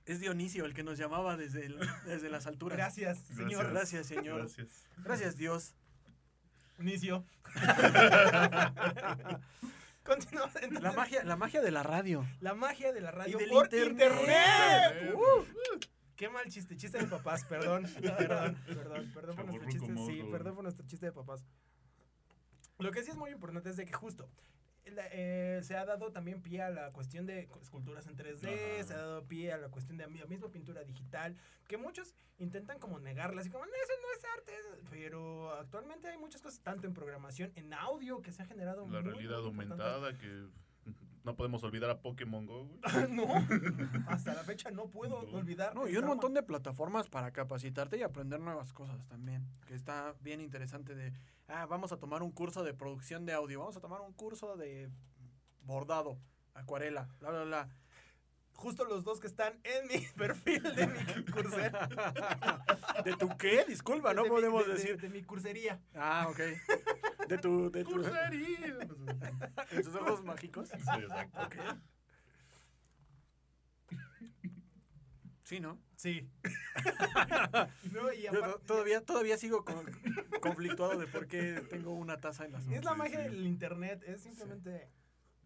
Es Dionisio el que nos llamaba desde, el- desde las alturas. Gracias, señor. Gracias, señor. Gracias. Gracias, Dios. Inicio. [laughs] Continuamos. entonces, La magia, la magia de la radio. La magia de la radio del por internet. internet. Uh. Qué mal chiste, chiste de papás, perdón, perdón, [laughs] perdón, perdón por nuestro chiste, sí, perdón por nuestro chiste de papás. Lo que sí es muy importante es de que justo la- eh, se ha dado también pie a la cuestión de esculturas en 3D, Ajá. se ha dado pie a la cuestión de la misma pintura digital, que muchos intentan como negarla, así como, no, eso no es arte, pero actualmente hay muchas cosas, tanto en programación, en audio, que se ha generado La muy, realidad muy aumentada que no podemos olvidar a Pokémon Go. güey. no, [laughs] hasta la fecha no puedo No. olvidar. No, y un trauma. montón de plataformas para capacitarte y aprender nuevas cosas también. Que está bien interesante de, ah, vamos a tomar un curso de producción de audio, vamos a tomar un curso de bordado, acuarela, bla, bla, bla. Justo los dos que están en mi [laughs] perfil de mi cursería. [laughs] ¿De tu qué? Disculpa, no De podemos de- de- decir. De, mi cursería. Ah, ok. De tu, de tu, Cursería. [laughs] de tus ojos mágicos. Sí, exacto. Ok. Sí, ¿no? Sí. no, y Yo aparte- to- todavía, todavía sigo con- conflictuado de por qué tengo una taza en las manos. es la magia sí. del internet, es simplemente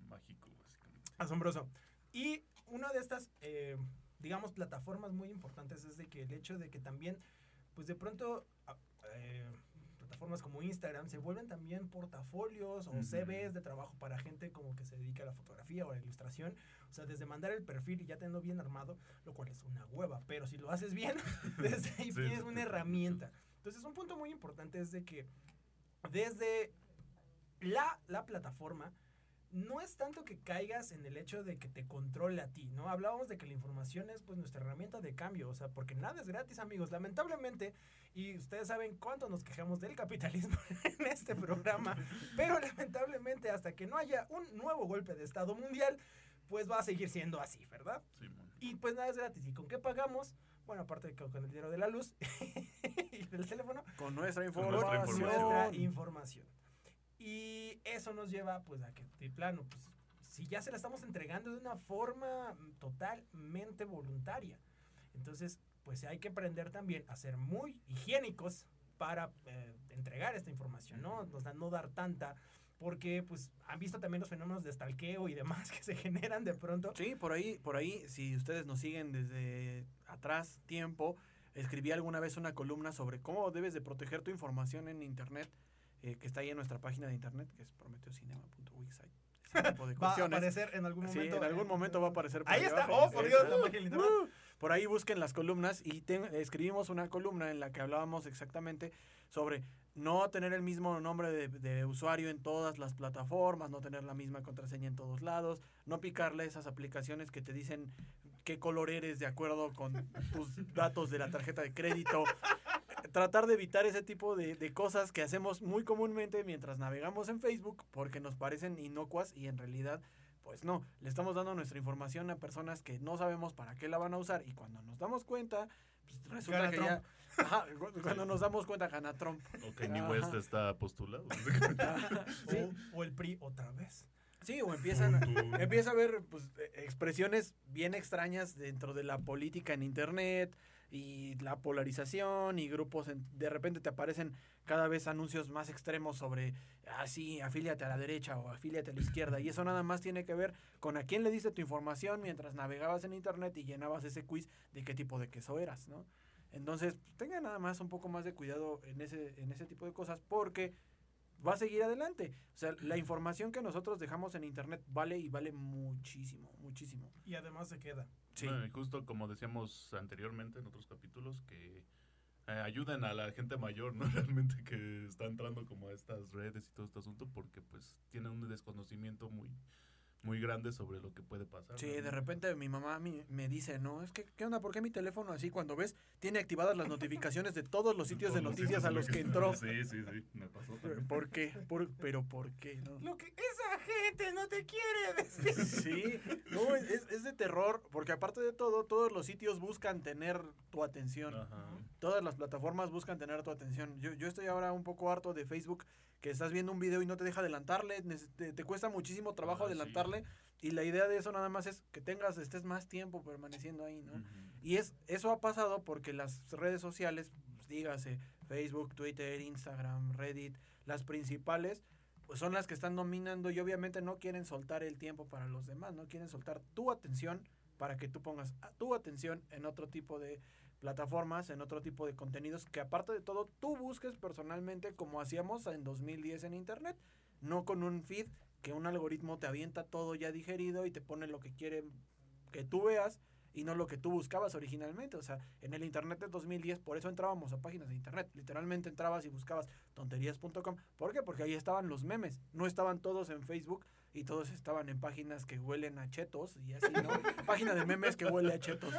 Mágico, básicamente. asombroso. Y una de estas, eh, digamos, plataformas muy importantes es de que el hecho de que también, pues de pronto, a- eh, plataformas como Instagram se vuelven también portafolios o. CVs de trabajo para gente como que se dedica a la fotografía o a la ilustración. O sea, desde mandar el perfil y ya tenerlo bien armado, lo cual es una hueva, pero si lo haces bien, [laughs] desde ahí Sí, tienes sí, una sí. herramienta. Entonces, un punto muy importante es de que desde la, la plataforma, no es tanto que caigas en el hecho de que te controle a ti, ¿no? Hablábamos de que la información es pues nuestra herramienta de cambio, o sea, porque nada es gratis, amigos. Lamentablemente, y ustedes saben cuánto nos quejamos del capitalismo [laughs] en este programa, pero lamentablemente hasta que no haya un nuevo golpe de Estado mundial, pues va a seguir siendo así, ¿verdad? Simón. Y pues nada es gratis. ¿Y con qué pagamos? Bueno, aparte de que con el dinero de la luz [laughs] y del teléfono, Con nuestra información. nuestra información. Y eso nos lleva pues a que de plano, pues si ya se la estamos entregando de una forma totalmente voluntaria. Entonces, pues hay que aprender también a ser muy higiénicos para eh, entregar esta información, ¿no? O sea, no dar tanta, porque pues han visto también los fenómenos de stalkeo y demás [laughs] que se generan de pronto. Sí, por ahí, por ahí, si ustedes nos siguen desde atrás tiempo, escribí alguna vez una columna sobre cómo debes de proteger tu información en internet, eh, que está ahí en nuestra página de internet, que es prometeocinema.wixsite. [laughs] Va a aparecer en algún Sí, momento. en algún momento va a aparecer. por Ahí está. abajo. Oh, por Dios, la internet. Uh, por ahí busquen las columnas y escribimos una columna en la que hablábamos exactamente sobre no tener el mismo nombre de, de usuario en todas las plataformas, no tener la misma contraseña en todos lados, no picarle esas aplicaciones que te dicen qué color eres de acuerdo con tus datos de la tarjeta de crédito. Tratar de evitar ese tipo de, de cosas que hacemos muy comúnmente mientras navegamos en Facebook porque nos parecen inocuas y en realidad pues no, le estamos dando nuestra información a personas que no sabemos para qué la van a usar y cuando nos damos cuenta, pues resulta Gana que Trump. ya... Ajá, cu- cuando nos damos cuenta gana Trump. O Kanye. West está postulado. [laughs] Sí, O, o el PRI otra vez. sí, o empiezan, empieza a haber pues, e- expresiones bien extrañas dentro de la política en internet y la polarización y grupos, de repente te aparecen cada vez anuncios más extremos sobre, ah, sí, afíliate a la derecha o afíliate a la izquierda y eso nada más tiene que ver con a quién le diste tu información mientras navegabas en internet y llenabas ese quiz de qué tipo de queso eras, ¿no? Entonces, pues, tenga nada más un poco más de cuidado en ese, en ese tipo de cosas porque va a seguir adelante. O sea, la información que nosotros dejamos en internet vale y vale muchísimo, muchísimo. Y además se queda. Sí. No, y justo como decíamos anteriormente en otros capítulos, que eh, ayuden a la gente mayor, ¿no? [laughs] Realmente que está entrando como a estas redes y todo este asunto, porque pues tienen un desconocimiento muy, muy grande sobre lo que puede pasar. Sí, ¿no? de repente mi mamá mi- me dice, no, es que, ¿qué onda? ¿Por qué mi teléfono así cuando ves tiene activadas las notificaciones de todos los sitios de noticias a los que en entró? Sí, sí, sí, me pasó también. ¿Por qué? Por- ¿Pero por qué? no? Lo que esa gente no te quiere decir. Sí, no, es, es- es de terror, porque aparte de todo, todos los sitios buscan tener tu atención. Ajá. Todas las plataformas buscan tener tu atención. Yo, yo estoy ahora un poco harto de Facebook, que estás viendo un video y no te deja adelantarle, te, te cuesta muchísimo trabajo Ah, sí. adelantarle, y la idea de eso nada más es que tengas, estés más tiempo permaneciendo ahí, ¿no? Y es, eso ha pasado porque las redes sociales, pues, dígase Facebook, Twitter, Instagram, Reddit, las principales, pues son las que están dominando y obviamente no quieren soltar el tiempo para los demás, no quieren soltar tu atención para que tú pongas tu atención en otro tipo de plataformas, en otro tipo de contenidos que aparte de todo tú busques personalmente como hacíamos en 2010 en internet, no con un feed que un algoritmo te avienta todo ya digerido y te pone lo que quiere que tú veas y no lo que tú buscabas originalmente. O sea, en el Internet de 2010, por eso entrábamos a páginas de Internet. Literalmente entrabas y buscabas tonterías.com. ¿Por qué? Porque ahí estaban los memes. No estaban todos en Facebook y todos estaban en páginas que huelen a chetos y así, ¿no? [laughs] Página de memes que huele a chetos.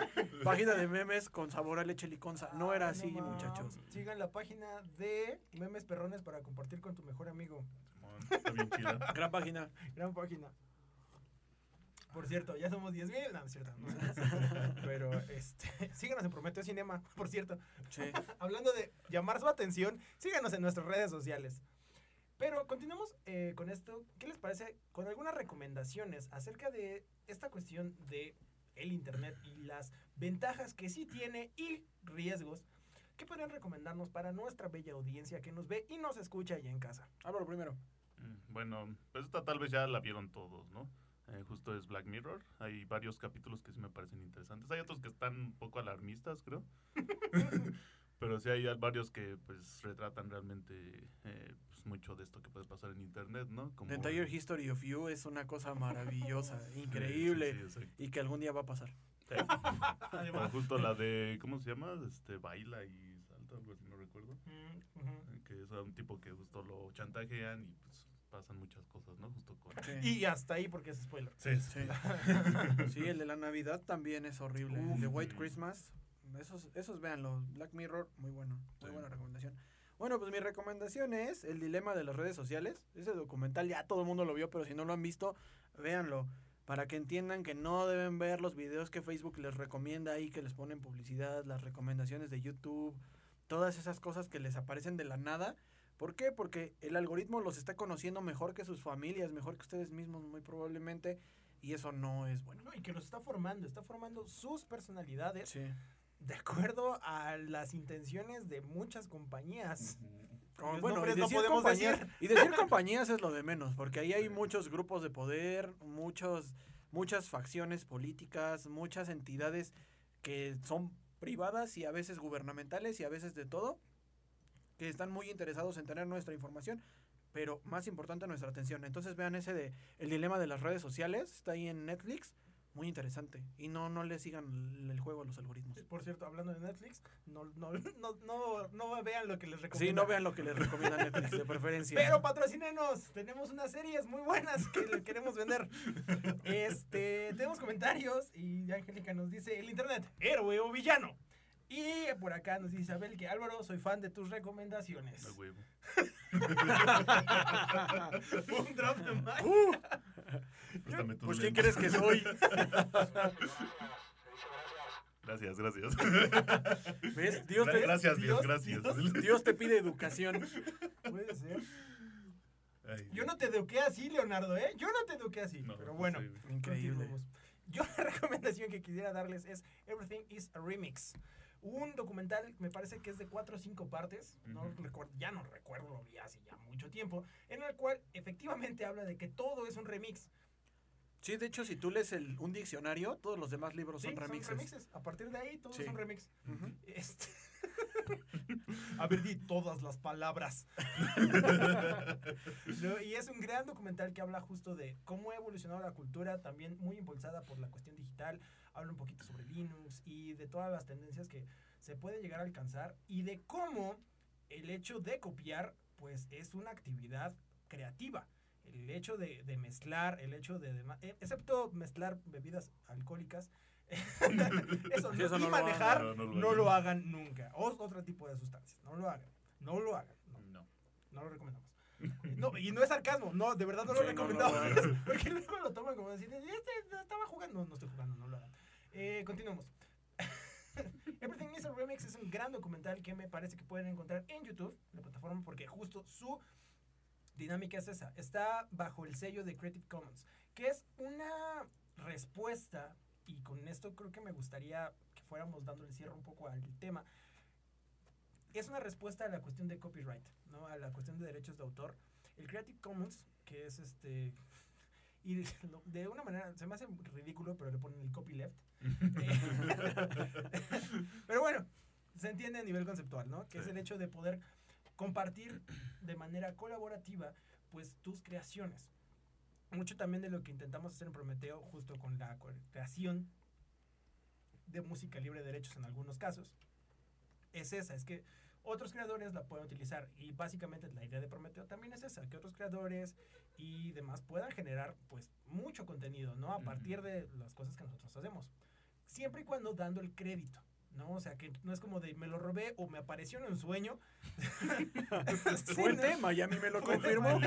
Página de memes con sabor a leche liconza. No era Ah, así, mam. muchachos. Sigan la página de Memes Perrones para compartir con tu mejor amigo. Simón, Está bien chida. [laughs] Gran página. Gran página. Por cierto, ya somos 10 mil. No, es cierto. no somos 10,000. [laughs] Pero este, síganos en Prometeo Cinema, por cierto. Sí. Hablando de llamar su atención, síganos en nuestras redes sociales. Pero continuamos eh, con esto. ¿Qué les parece? Con algunas recomendaciones acerca de esta cuestión de el internet y las ventajas que sí tiene y riesgos. ¿Qué podrían recomendarnos para nuestra bella audiencia que nos ve y nos escucha allá en casa? Álvaro primero. Mm, Bueno, pues esta tal vez ya la vieron todos, ¿no? Eh, justo es Black Mirror. Hay varios capítulos que sí me parecen interesantes. Hay otros que están un poco alarmistas, creo. [laughs] Pero sí hay varios que pues retratan realmente eh, pues, mucho de esto que puede pasar en internet, ¿no? Como The Entire History of You es una cosa maravillosa, [laughs] increíble sí, sí, y que algún día va a pasar. Sí. O justo la de, ¿cómo se llama? Este, baila y salta, algo así, no recuerdo. Mm, ujú. Eh, Que es un tipo que justo lo chantajean y pues pasan muchas cosas, ¿no? Justo con... Sí. Y hasta ahí porque es spoiler. Sí, Sí. Sí, [laughs] el de la Navidad también es horrible. el de White Uf. Christmas, esos, esos véanlo. Black Mirror, muy bueno, muy Sí. buena recomendación. Bueno, pues mi recomendación es El dilema de las redes sociales. Ese documental ya todo el mundo lo vio, pero si no lo han visto, véanlo. Para que entiendan que no deben ver los videos que Facebook les recomienda ahí, que les ponen publicidad, las recomendaciones de YouTube, todas esas cosas que les aparecen de la nada. ¿Por qué? Porque el algoritmo los está conociendo mejor que sus familias, mejor que ustedes mismos, muy probablemente. Y eso no es bueno. No, y que los está formando, está formando sus personalidades Sí. De acuerdo a las intenciones de muchas compañías. Bueno, y no decir, podemos compañías, decir. y decir compañías es lo de menos, porque ahí hay muchos grupos de poder, muchos, muchas facciones políticas, muchas entidades que son privadas y a veces gubernamentales y a veces de todo, que están muy interesados en tener nuestra información, pero más importante nuestra atención. Entonces vean ese de El dilema de las redes sociales, está ahí en Netflix, muy interesante. Y no, no le sigan el- el juego a los algoritmos. Por cierto, hablando de Netflix, no, no, [laughs] no, no, no vean lo que les recomiendo. Sí, no vean lo que les recomienda Netflix de preferencia. Pero patrocínenos, tenemos unas series muy buenas que le queremos vender. Este, tenemos comentarios y Angélica nos dice el internet, héroe o villano. Y por acá nos dice Isabel que Álvaro, soy fan de tus recomendaciones. Huevo. [laughs] Un drop de mic. Uh, [laughs] Préstame tus pues ¿quién lentes. crees que soy? [laughs] Gracias, gracias. [laughs] ¿Ves? Dios te, gracias, Dios, Dios, gracias. Dios te pide educación. Puede ser. Ay, Yo no te eduqué así, Leonardo, ¿eh? Yo no te eduqué así. No, pero bueno. Increíble. Yo la recomendación que quisiera darles es Everything is a Remix. Un documental, me parece que es de cuatro o cinco partes, no Ujú. recuerdo, ya no recuerdo, lo vi hace ya mucho tiempo, en el cual efectivamente habla de que todo es un remix. Sí, de hecho, si tú lees el, un diccionario, todos los demás libros Sí, son remixes. A partir de ahí, todo Sí. es un remix. Ujú. Este... [laughs] A ver, di todas las palabras. [laughs] No, y es un gran documental que habla justo de cómo ha evolucionado la cultura, también muy impulsada por la cuestión digital. Habla un poquito sobre Linux y de todas las tendencias que se puede llegar a alcanzar y de cómo el hecho de copiar, pues es una actividad creativa. El hecho de, de mezclar, el hecho de, eh, excepto mezclar bebidas alcohólicas, [laughs] eso, y lo manejar, hagan. No, lo no hagan. lo hagan nunca. O otro tipo de sustancias, no lo hagan. No lo hagan. No, No. lo recomendamos. No, y no es sarcasmo, no, de verdad no lo Sí, recomendamos. [laughs] porque luego lo toman como decir, este estaba jugando. No, no estoy jugando, no lo hagan. Eh, continuemos. [laughs] Everything is a Remix es un gran documental que me parece que pueden encontrar en YouTube, la plataforma, porque justo su dinámica es esa. Está bajo el sello de Creative Commons, que es una respuesta, y con esto creo que me gustaría que fuéramos dándole cierre un poco al tema. Es una respuesta a la cuestión de copyright, ¿no? A la cuestión de derechos de autor. El Creative Commons, que es este. Y de una manera, se me hace ridículo, pero le ponen el copyleft. [laughs] pero bueno, se entiende a nivel conceptual, ¿no? Que es Sí. el hecho de poder compartir de manera colaborativa, pues, tus creaciones. Mucho también de lo que intentamos hacer en Prometeo, justo con la creación de música libre de derechos en algunos casos, es esa, es que otros creadores la pueden utilizar y básicamente la idea de Prometeo también es esa, que otros creadores y demás puedan generar pues mucho contenido, ¿no? A partir de las cosas que nosotros hacemos. Siempre y cuando dando el crédito, ¿no? O sea, que no es como de me lo robé o me apareció en un sueño. [laughs] Sí, Fuente, ¿no? Miami me lo confirmó.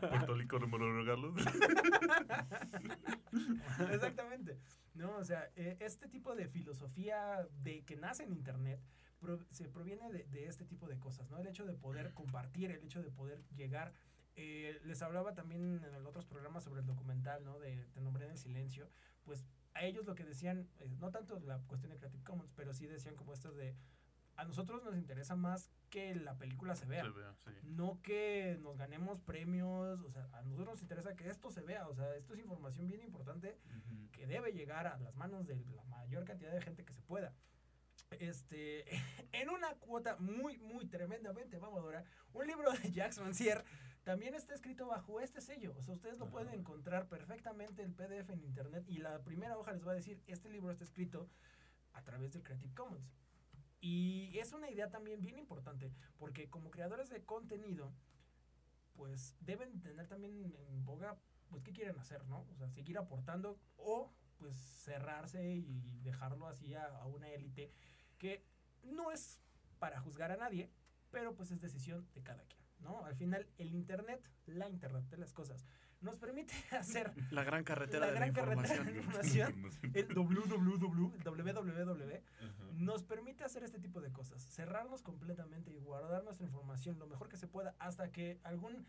Puerto Rico no me lo regaló. [laughs] Exactamente. No, o sea, eh, este tipo de filosofía de que nace en internet pro- se proviene de, de este tipo de cosas, ¿no? El hecho de poder compartir, el hecho de poder llegar. eh, les hablaba también en otros programas sobre el documental, ¿no? De Te nombré en el silencio. Pues a ellos lo que decían, eh, no tanto la cuestión de Creative Commons, pero sí decían como esto de a nosotros nos interesa más que la película se vea Se vea, sí. no que nos ganemos premios, o sea, a nosotros nos interesa que esto se vea, o sea, esto es información bien importante Ujú. que debe llegar a las manos de la mayor cantidad de gente que se pueda. Este, [laughs] en una cuota muy, muy tremendamente mamadora, un libro de Jacques Rancière también está escrito bajo este sello. O sea, ustedes lo pueden Ajá. encontrar perfectamente el PDF en internet y la primera hoja les va a decir, este libro está escrito a través del Creative Commons. Y es una idea también bien importante, porque como creadores de contenido, pues deben tener también en boga, pues qué quieren hacer, ¿no? O sea, seguir aportando o pues cerrarse y dejarlo así a, a una élite que no es para juzgar a nadie, pero pues es decisión de cada quien, ¿no? Al final el internet, la internet de las cosas, nos permite [laughs] hacer La gran carretera la de gran la carretera información. de información, [laughs] el www, www, Ajá. nos permite hacer este tipo de cosas, cerrarnos completamente y guardar nuestra información lo mejor que se pueda hasta que algún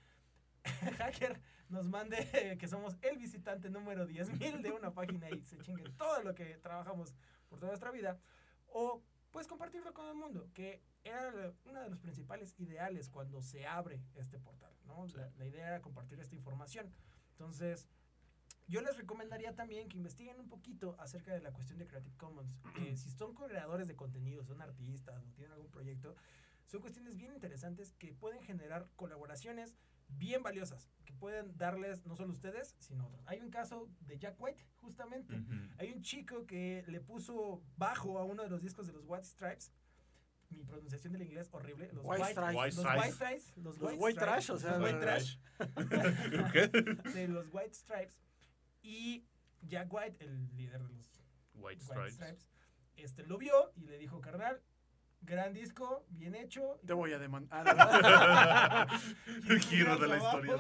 [laughs] hacker nos mande que somos el visitante número 10.000 de una página y se chingue todo lo que trabajamos por toda nuestra vida, o pues compartirlo con el mundo, que era uno de los principales ideales cuando se abre este portal, ¿no? La, la idea era compartir esta información. Entonces, yo les recomendaría también que investiguen un poquito acerca de la cuestión de Creative Commons. [clears throat] Que si son creadores de contenido, son artistas o tienen algún proyecto, son cuestiones bien interesantes que pueden generar colaboraciones bien valiosas que pueden darles no solo ustedes, sino otros. Hay un caso de Jack White, justamente. Hay un chico que le puso bajo a uno de los discos de los White Stripes. Mi pronunciación del inglés horrible. Los White Stripes. White los Stripes. White Stripes. Los, Los White Trash, o sea, los White los- Trash [laughs] ¿Qué? de los White Stripes. Y Jack White, el líder de los White White Stripes. Stripes, este, lo vio y le dijo, carnal, gran disco, bien hecho. Te voy a demandar. [laughs] [laughs] El giro de la historia.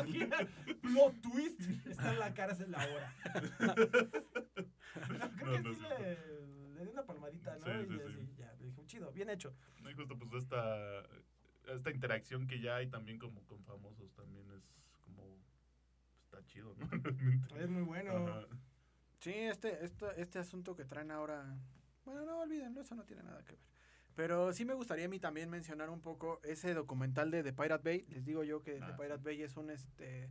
Plot twist, está en la cárcel ahora. [laughs] No, creo No, que no sí le, le dio una palmadita, ¿no? Sí, y sí, así, sí. ya, le dijo, chido, bien hecho. No, y justo pues esta, esta interacción que ya hay también como con famosos también es como está chido, ¿no? Realmente. Es muy bueno. Ajá. Sí, este, esto- este asunto que traen ahora. Bueno, no olvídenlo, eso no tiene nada que ver. Pero sí me gustaría a mí también mencionar un poco ese documental de The Pirate Bay. Les digo yo que Ah, The sí. Pirate Bay es un este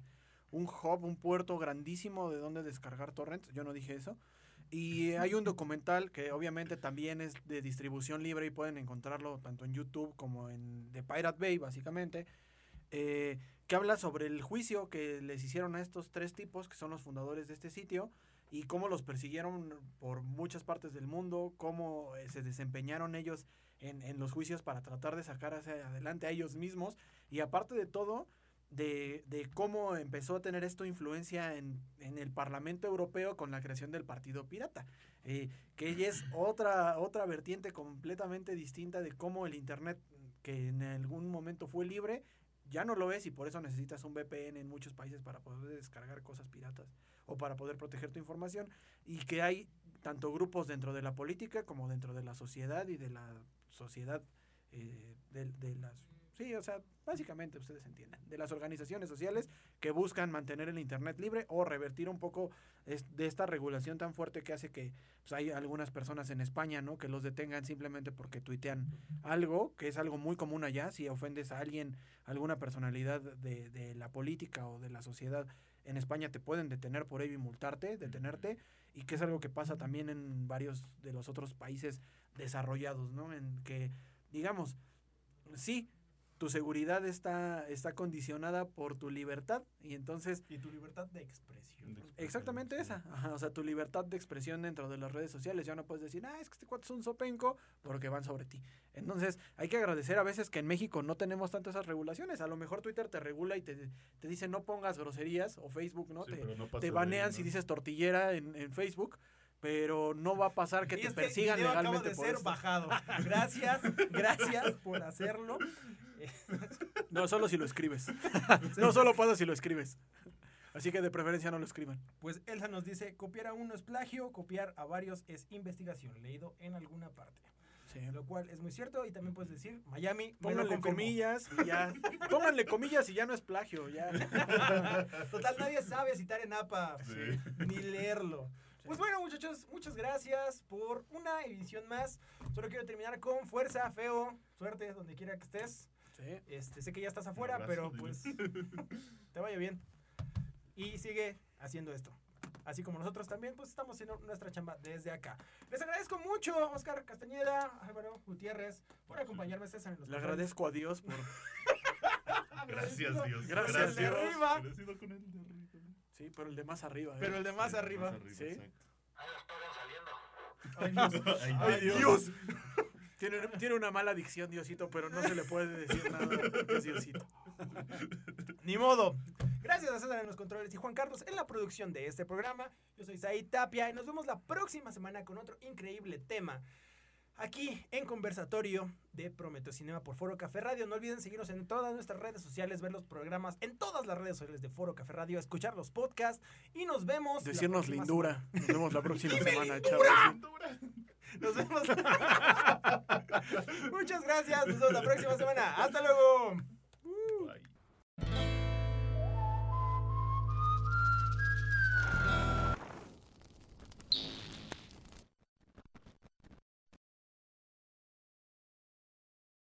un hub, un puerto grandísimo de donde descargar torrents. Yo no dije eso. Y hay un [laughs] documental que obviamente también es de distribución libre y pueden encontrarlo tanto en YouTube como en The Pirate Bay, básicamente. eh, que habla sobre el juicio que les hicieron a estos tres tipos que son los fundadores de este sitio y cómo los persiguieron por muchas partes del mundo, cómo eh, se desempeñaron ellos en, en los juicios para tratar de sacar hacia adelante a ellos mismos. Y aparte de todo, de, de cómo empezó a tener esto influencia en, en el Parlamento Europeo con la creación del Partido Pirata, eh, que es otra, otra vertiente completamente distinta de cómo el Internet, que en algún momento fue libre, ya no lo es y por eso necesitas un VPN en muchos países para poder descargar cosas piratas o para poder proteger tu información y que hay tanto grupos dentro de la política como dentro de la sociedad y de la sociedad eh, de, las sí o sea básicamente ustedes entienden de las organizaciones sociales que buscan mantener el internet libre o revertir un poco de esta regulación tan fuerte que hace que pues, hay algunas personas en España no que los detengan simplemente porque tuitean algo que es algo muy común allá. Si ofendes a alguien alguna personalidad de, de la política o de la sociedad en España te pueden detener por ello y multarte, detenerte, y que es algo que pasa también en varios de los otros países desarrollados, ¿no? En que, digamos, sí, tu seguridad está, está condicionada por tu libertad, y entonces Y tu libertad de expresión. De expresión, Exactamente esa. Ajá, o sea, tu libertad de expresión dentro de las redes sociales. Ya no puedes decir, ah, es que este cuate es un sopenco, porque van sobre ti. Entonces, hay que agradecer a veces que en México no tenemos tanto esas regulaciones. A lo mejor Twitter te regula y te, te dice no pongas groserías, o Facebook, ¿no? Sí, te no te ahí, banean ¿no? si dices tortillera en, en Facebook, pero no va a pasar que Y te este persigan legalmente acaba de por ser esto. bajado. Gracias, [laughs] gracias por hacerlo. No, solo si lo escribes. no solo pasa si lo escribes. Así que de preferencia no lo escriban. Pues Elsa nos dice, copiar a uno es plagio, copiar a varios es investigación, leído en alguna parte. Sí. Lo cual es muy cierto y también puedes decir, Miami, Pónganle comillas y ya. Pónganle comillas y ya no es plagio, ya. [laughs] Total, nadie sabe citar en APA Sí. ni leerlo. Pues bueno, muchachos, muchas gracias por una edición más. Solo quiero terminar con fuerza, feo, suerte donde quiera que estés. Sí. Este, sé que ya estás afuera, abrazo, pero pues [laughs] te vaya bien. Y sigue haciendo esto. Así como nosotros también, pues estamos haciendo nuestra chamba desde acá. Les agradezco mucho, Oscar Castañeda, Álvaro Gutiérrez, por acompañarme, César, en los Le agradezco a Dios por. [laughs] Gracias, Dios. Gracias, de Dios. arriba, con el de arriba. Sí, pero el de más arriba. ¿eh? pero el de más Sí, arriba. más arriba, Sí. exacto. Ay, Dios. Ay, ¡Ay, Dios. [laughs] Tiene, tiene una mala adicción, Diosito, pero no se le puede decir nada Diosito. Ni modo. Gracias a César en los controles y Juan Carlos en la producción de este programa. Yo soy Said Tapia y nos vemos la próxima semana con otro increíble tema. Aquí en Conversatorio de Prometeo Cinema por Foro Café Radio. No olviden seguirnos en todas nuestras redes sociales, ver los programas en todas las redes sociales de Foro Café Radio, escuchar los podcasts y nos vemos. Decirnos lindura. Nos vemos la próxima semana, chavos. [laughs] Nos vemos. [laughs] Muchas gracias. Nos vemos la próxima semana. Hasta luego.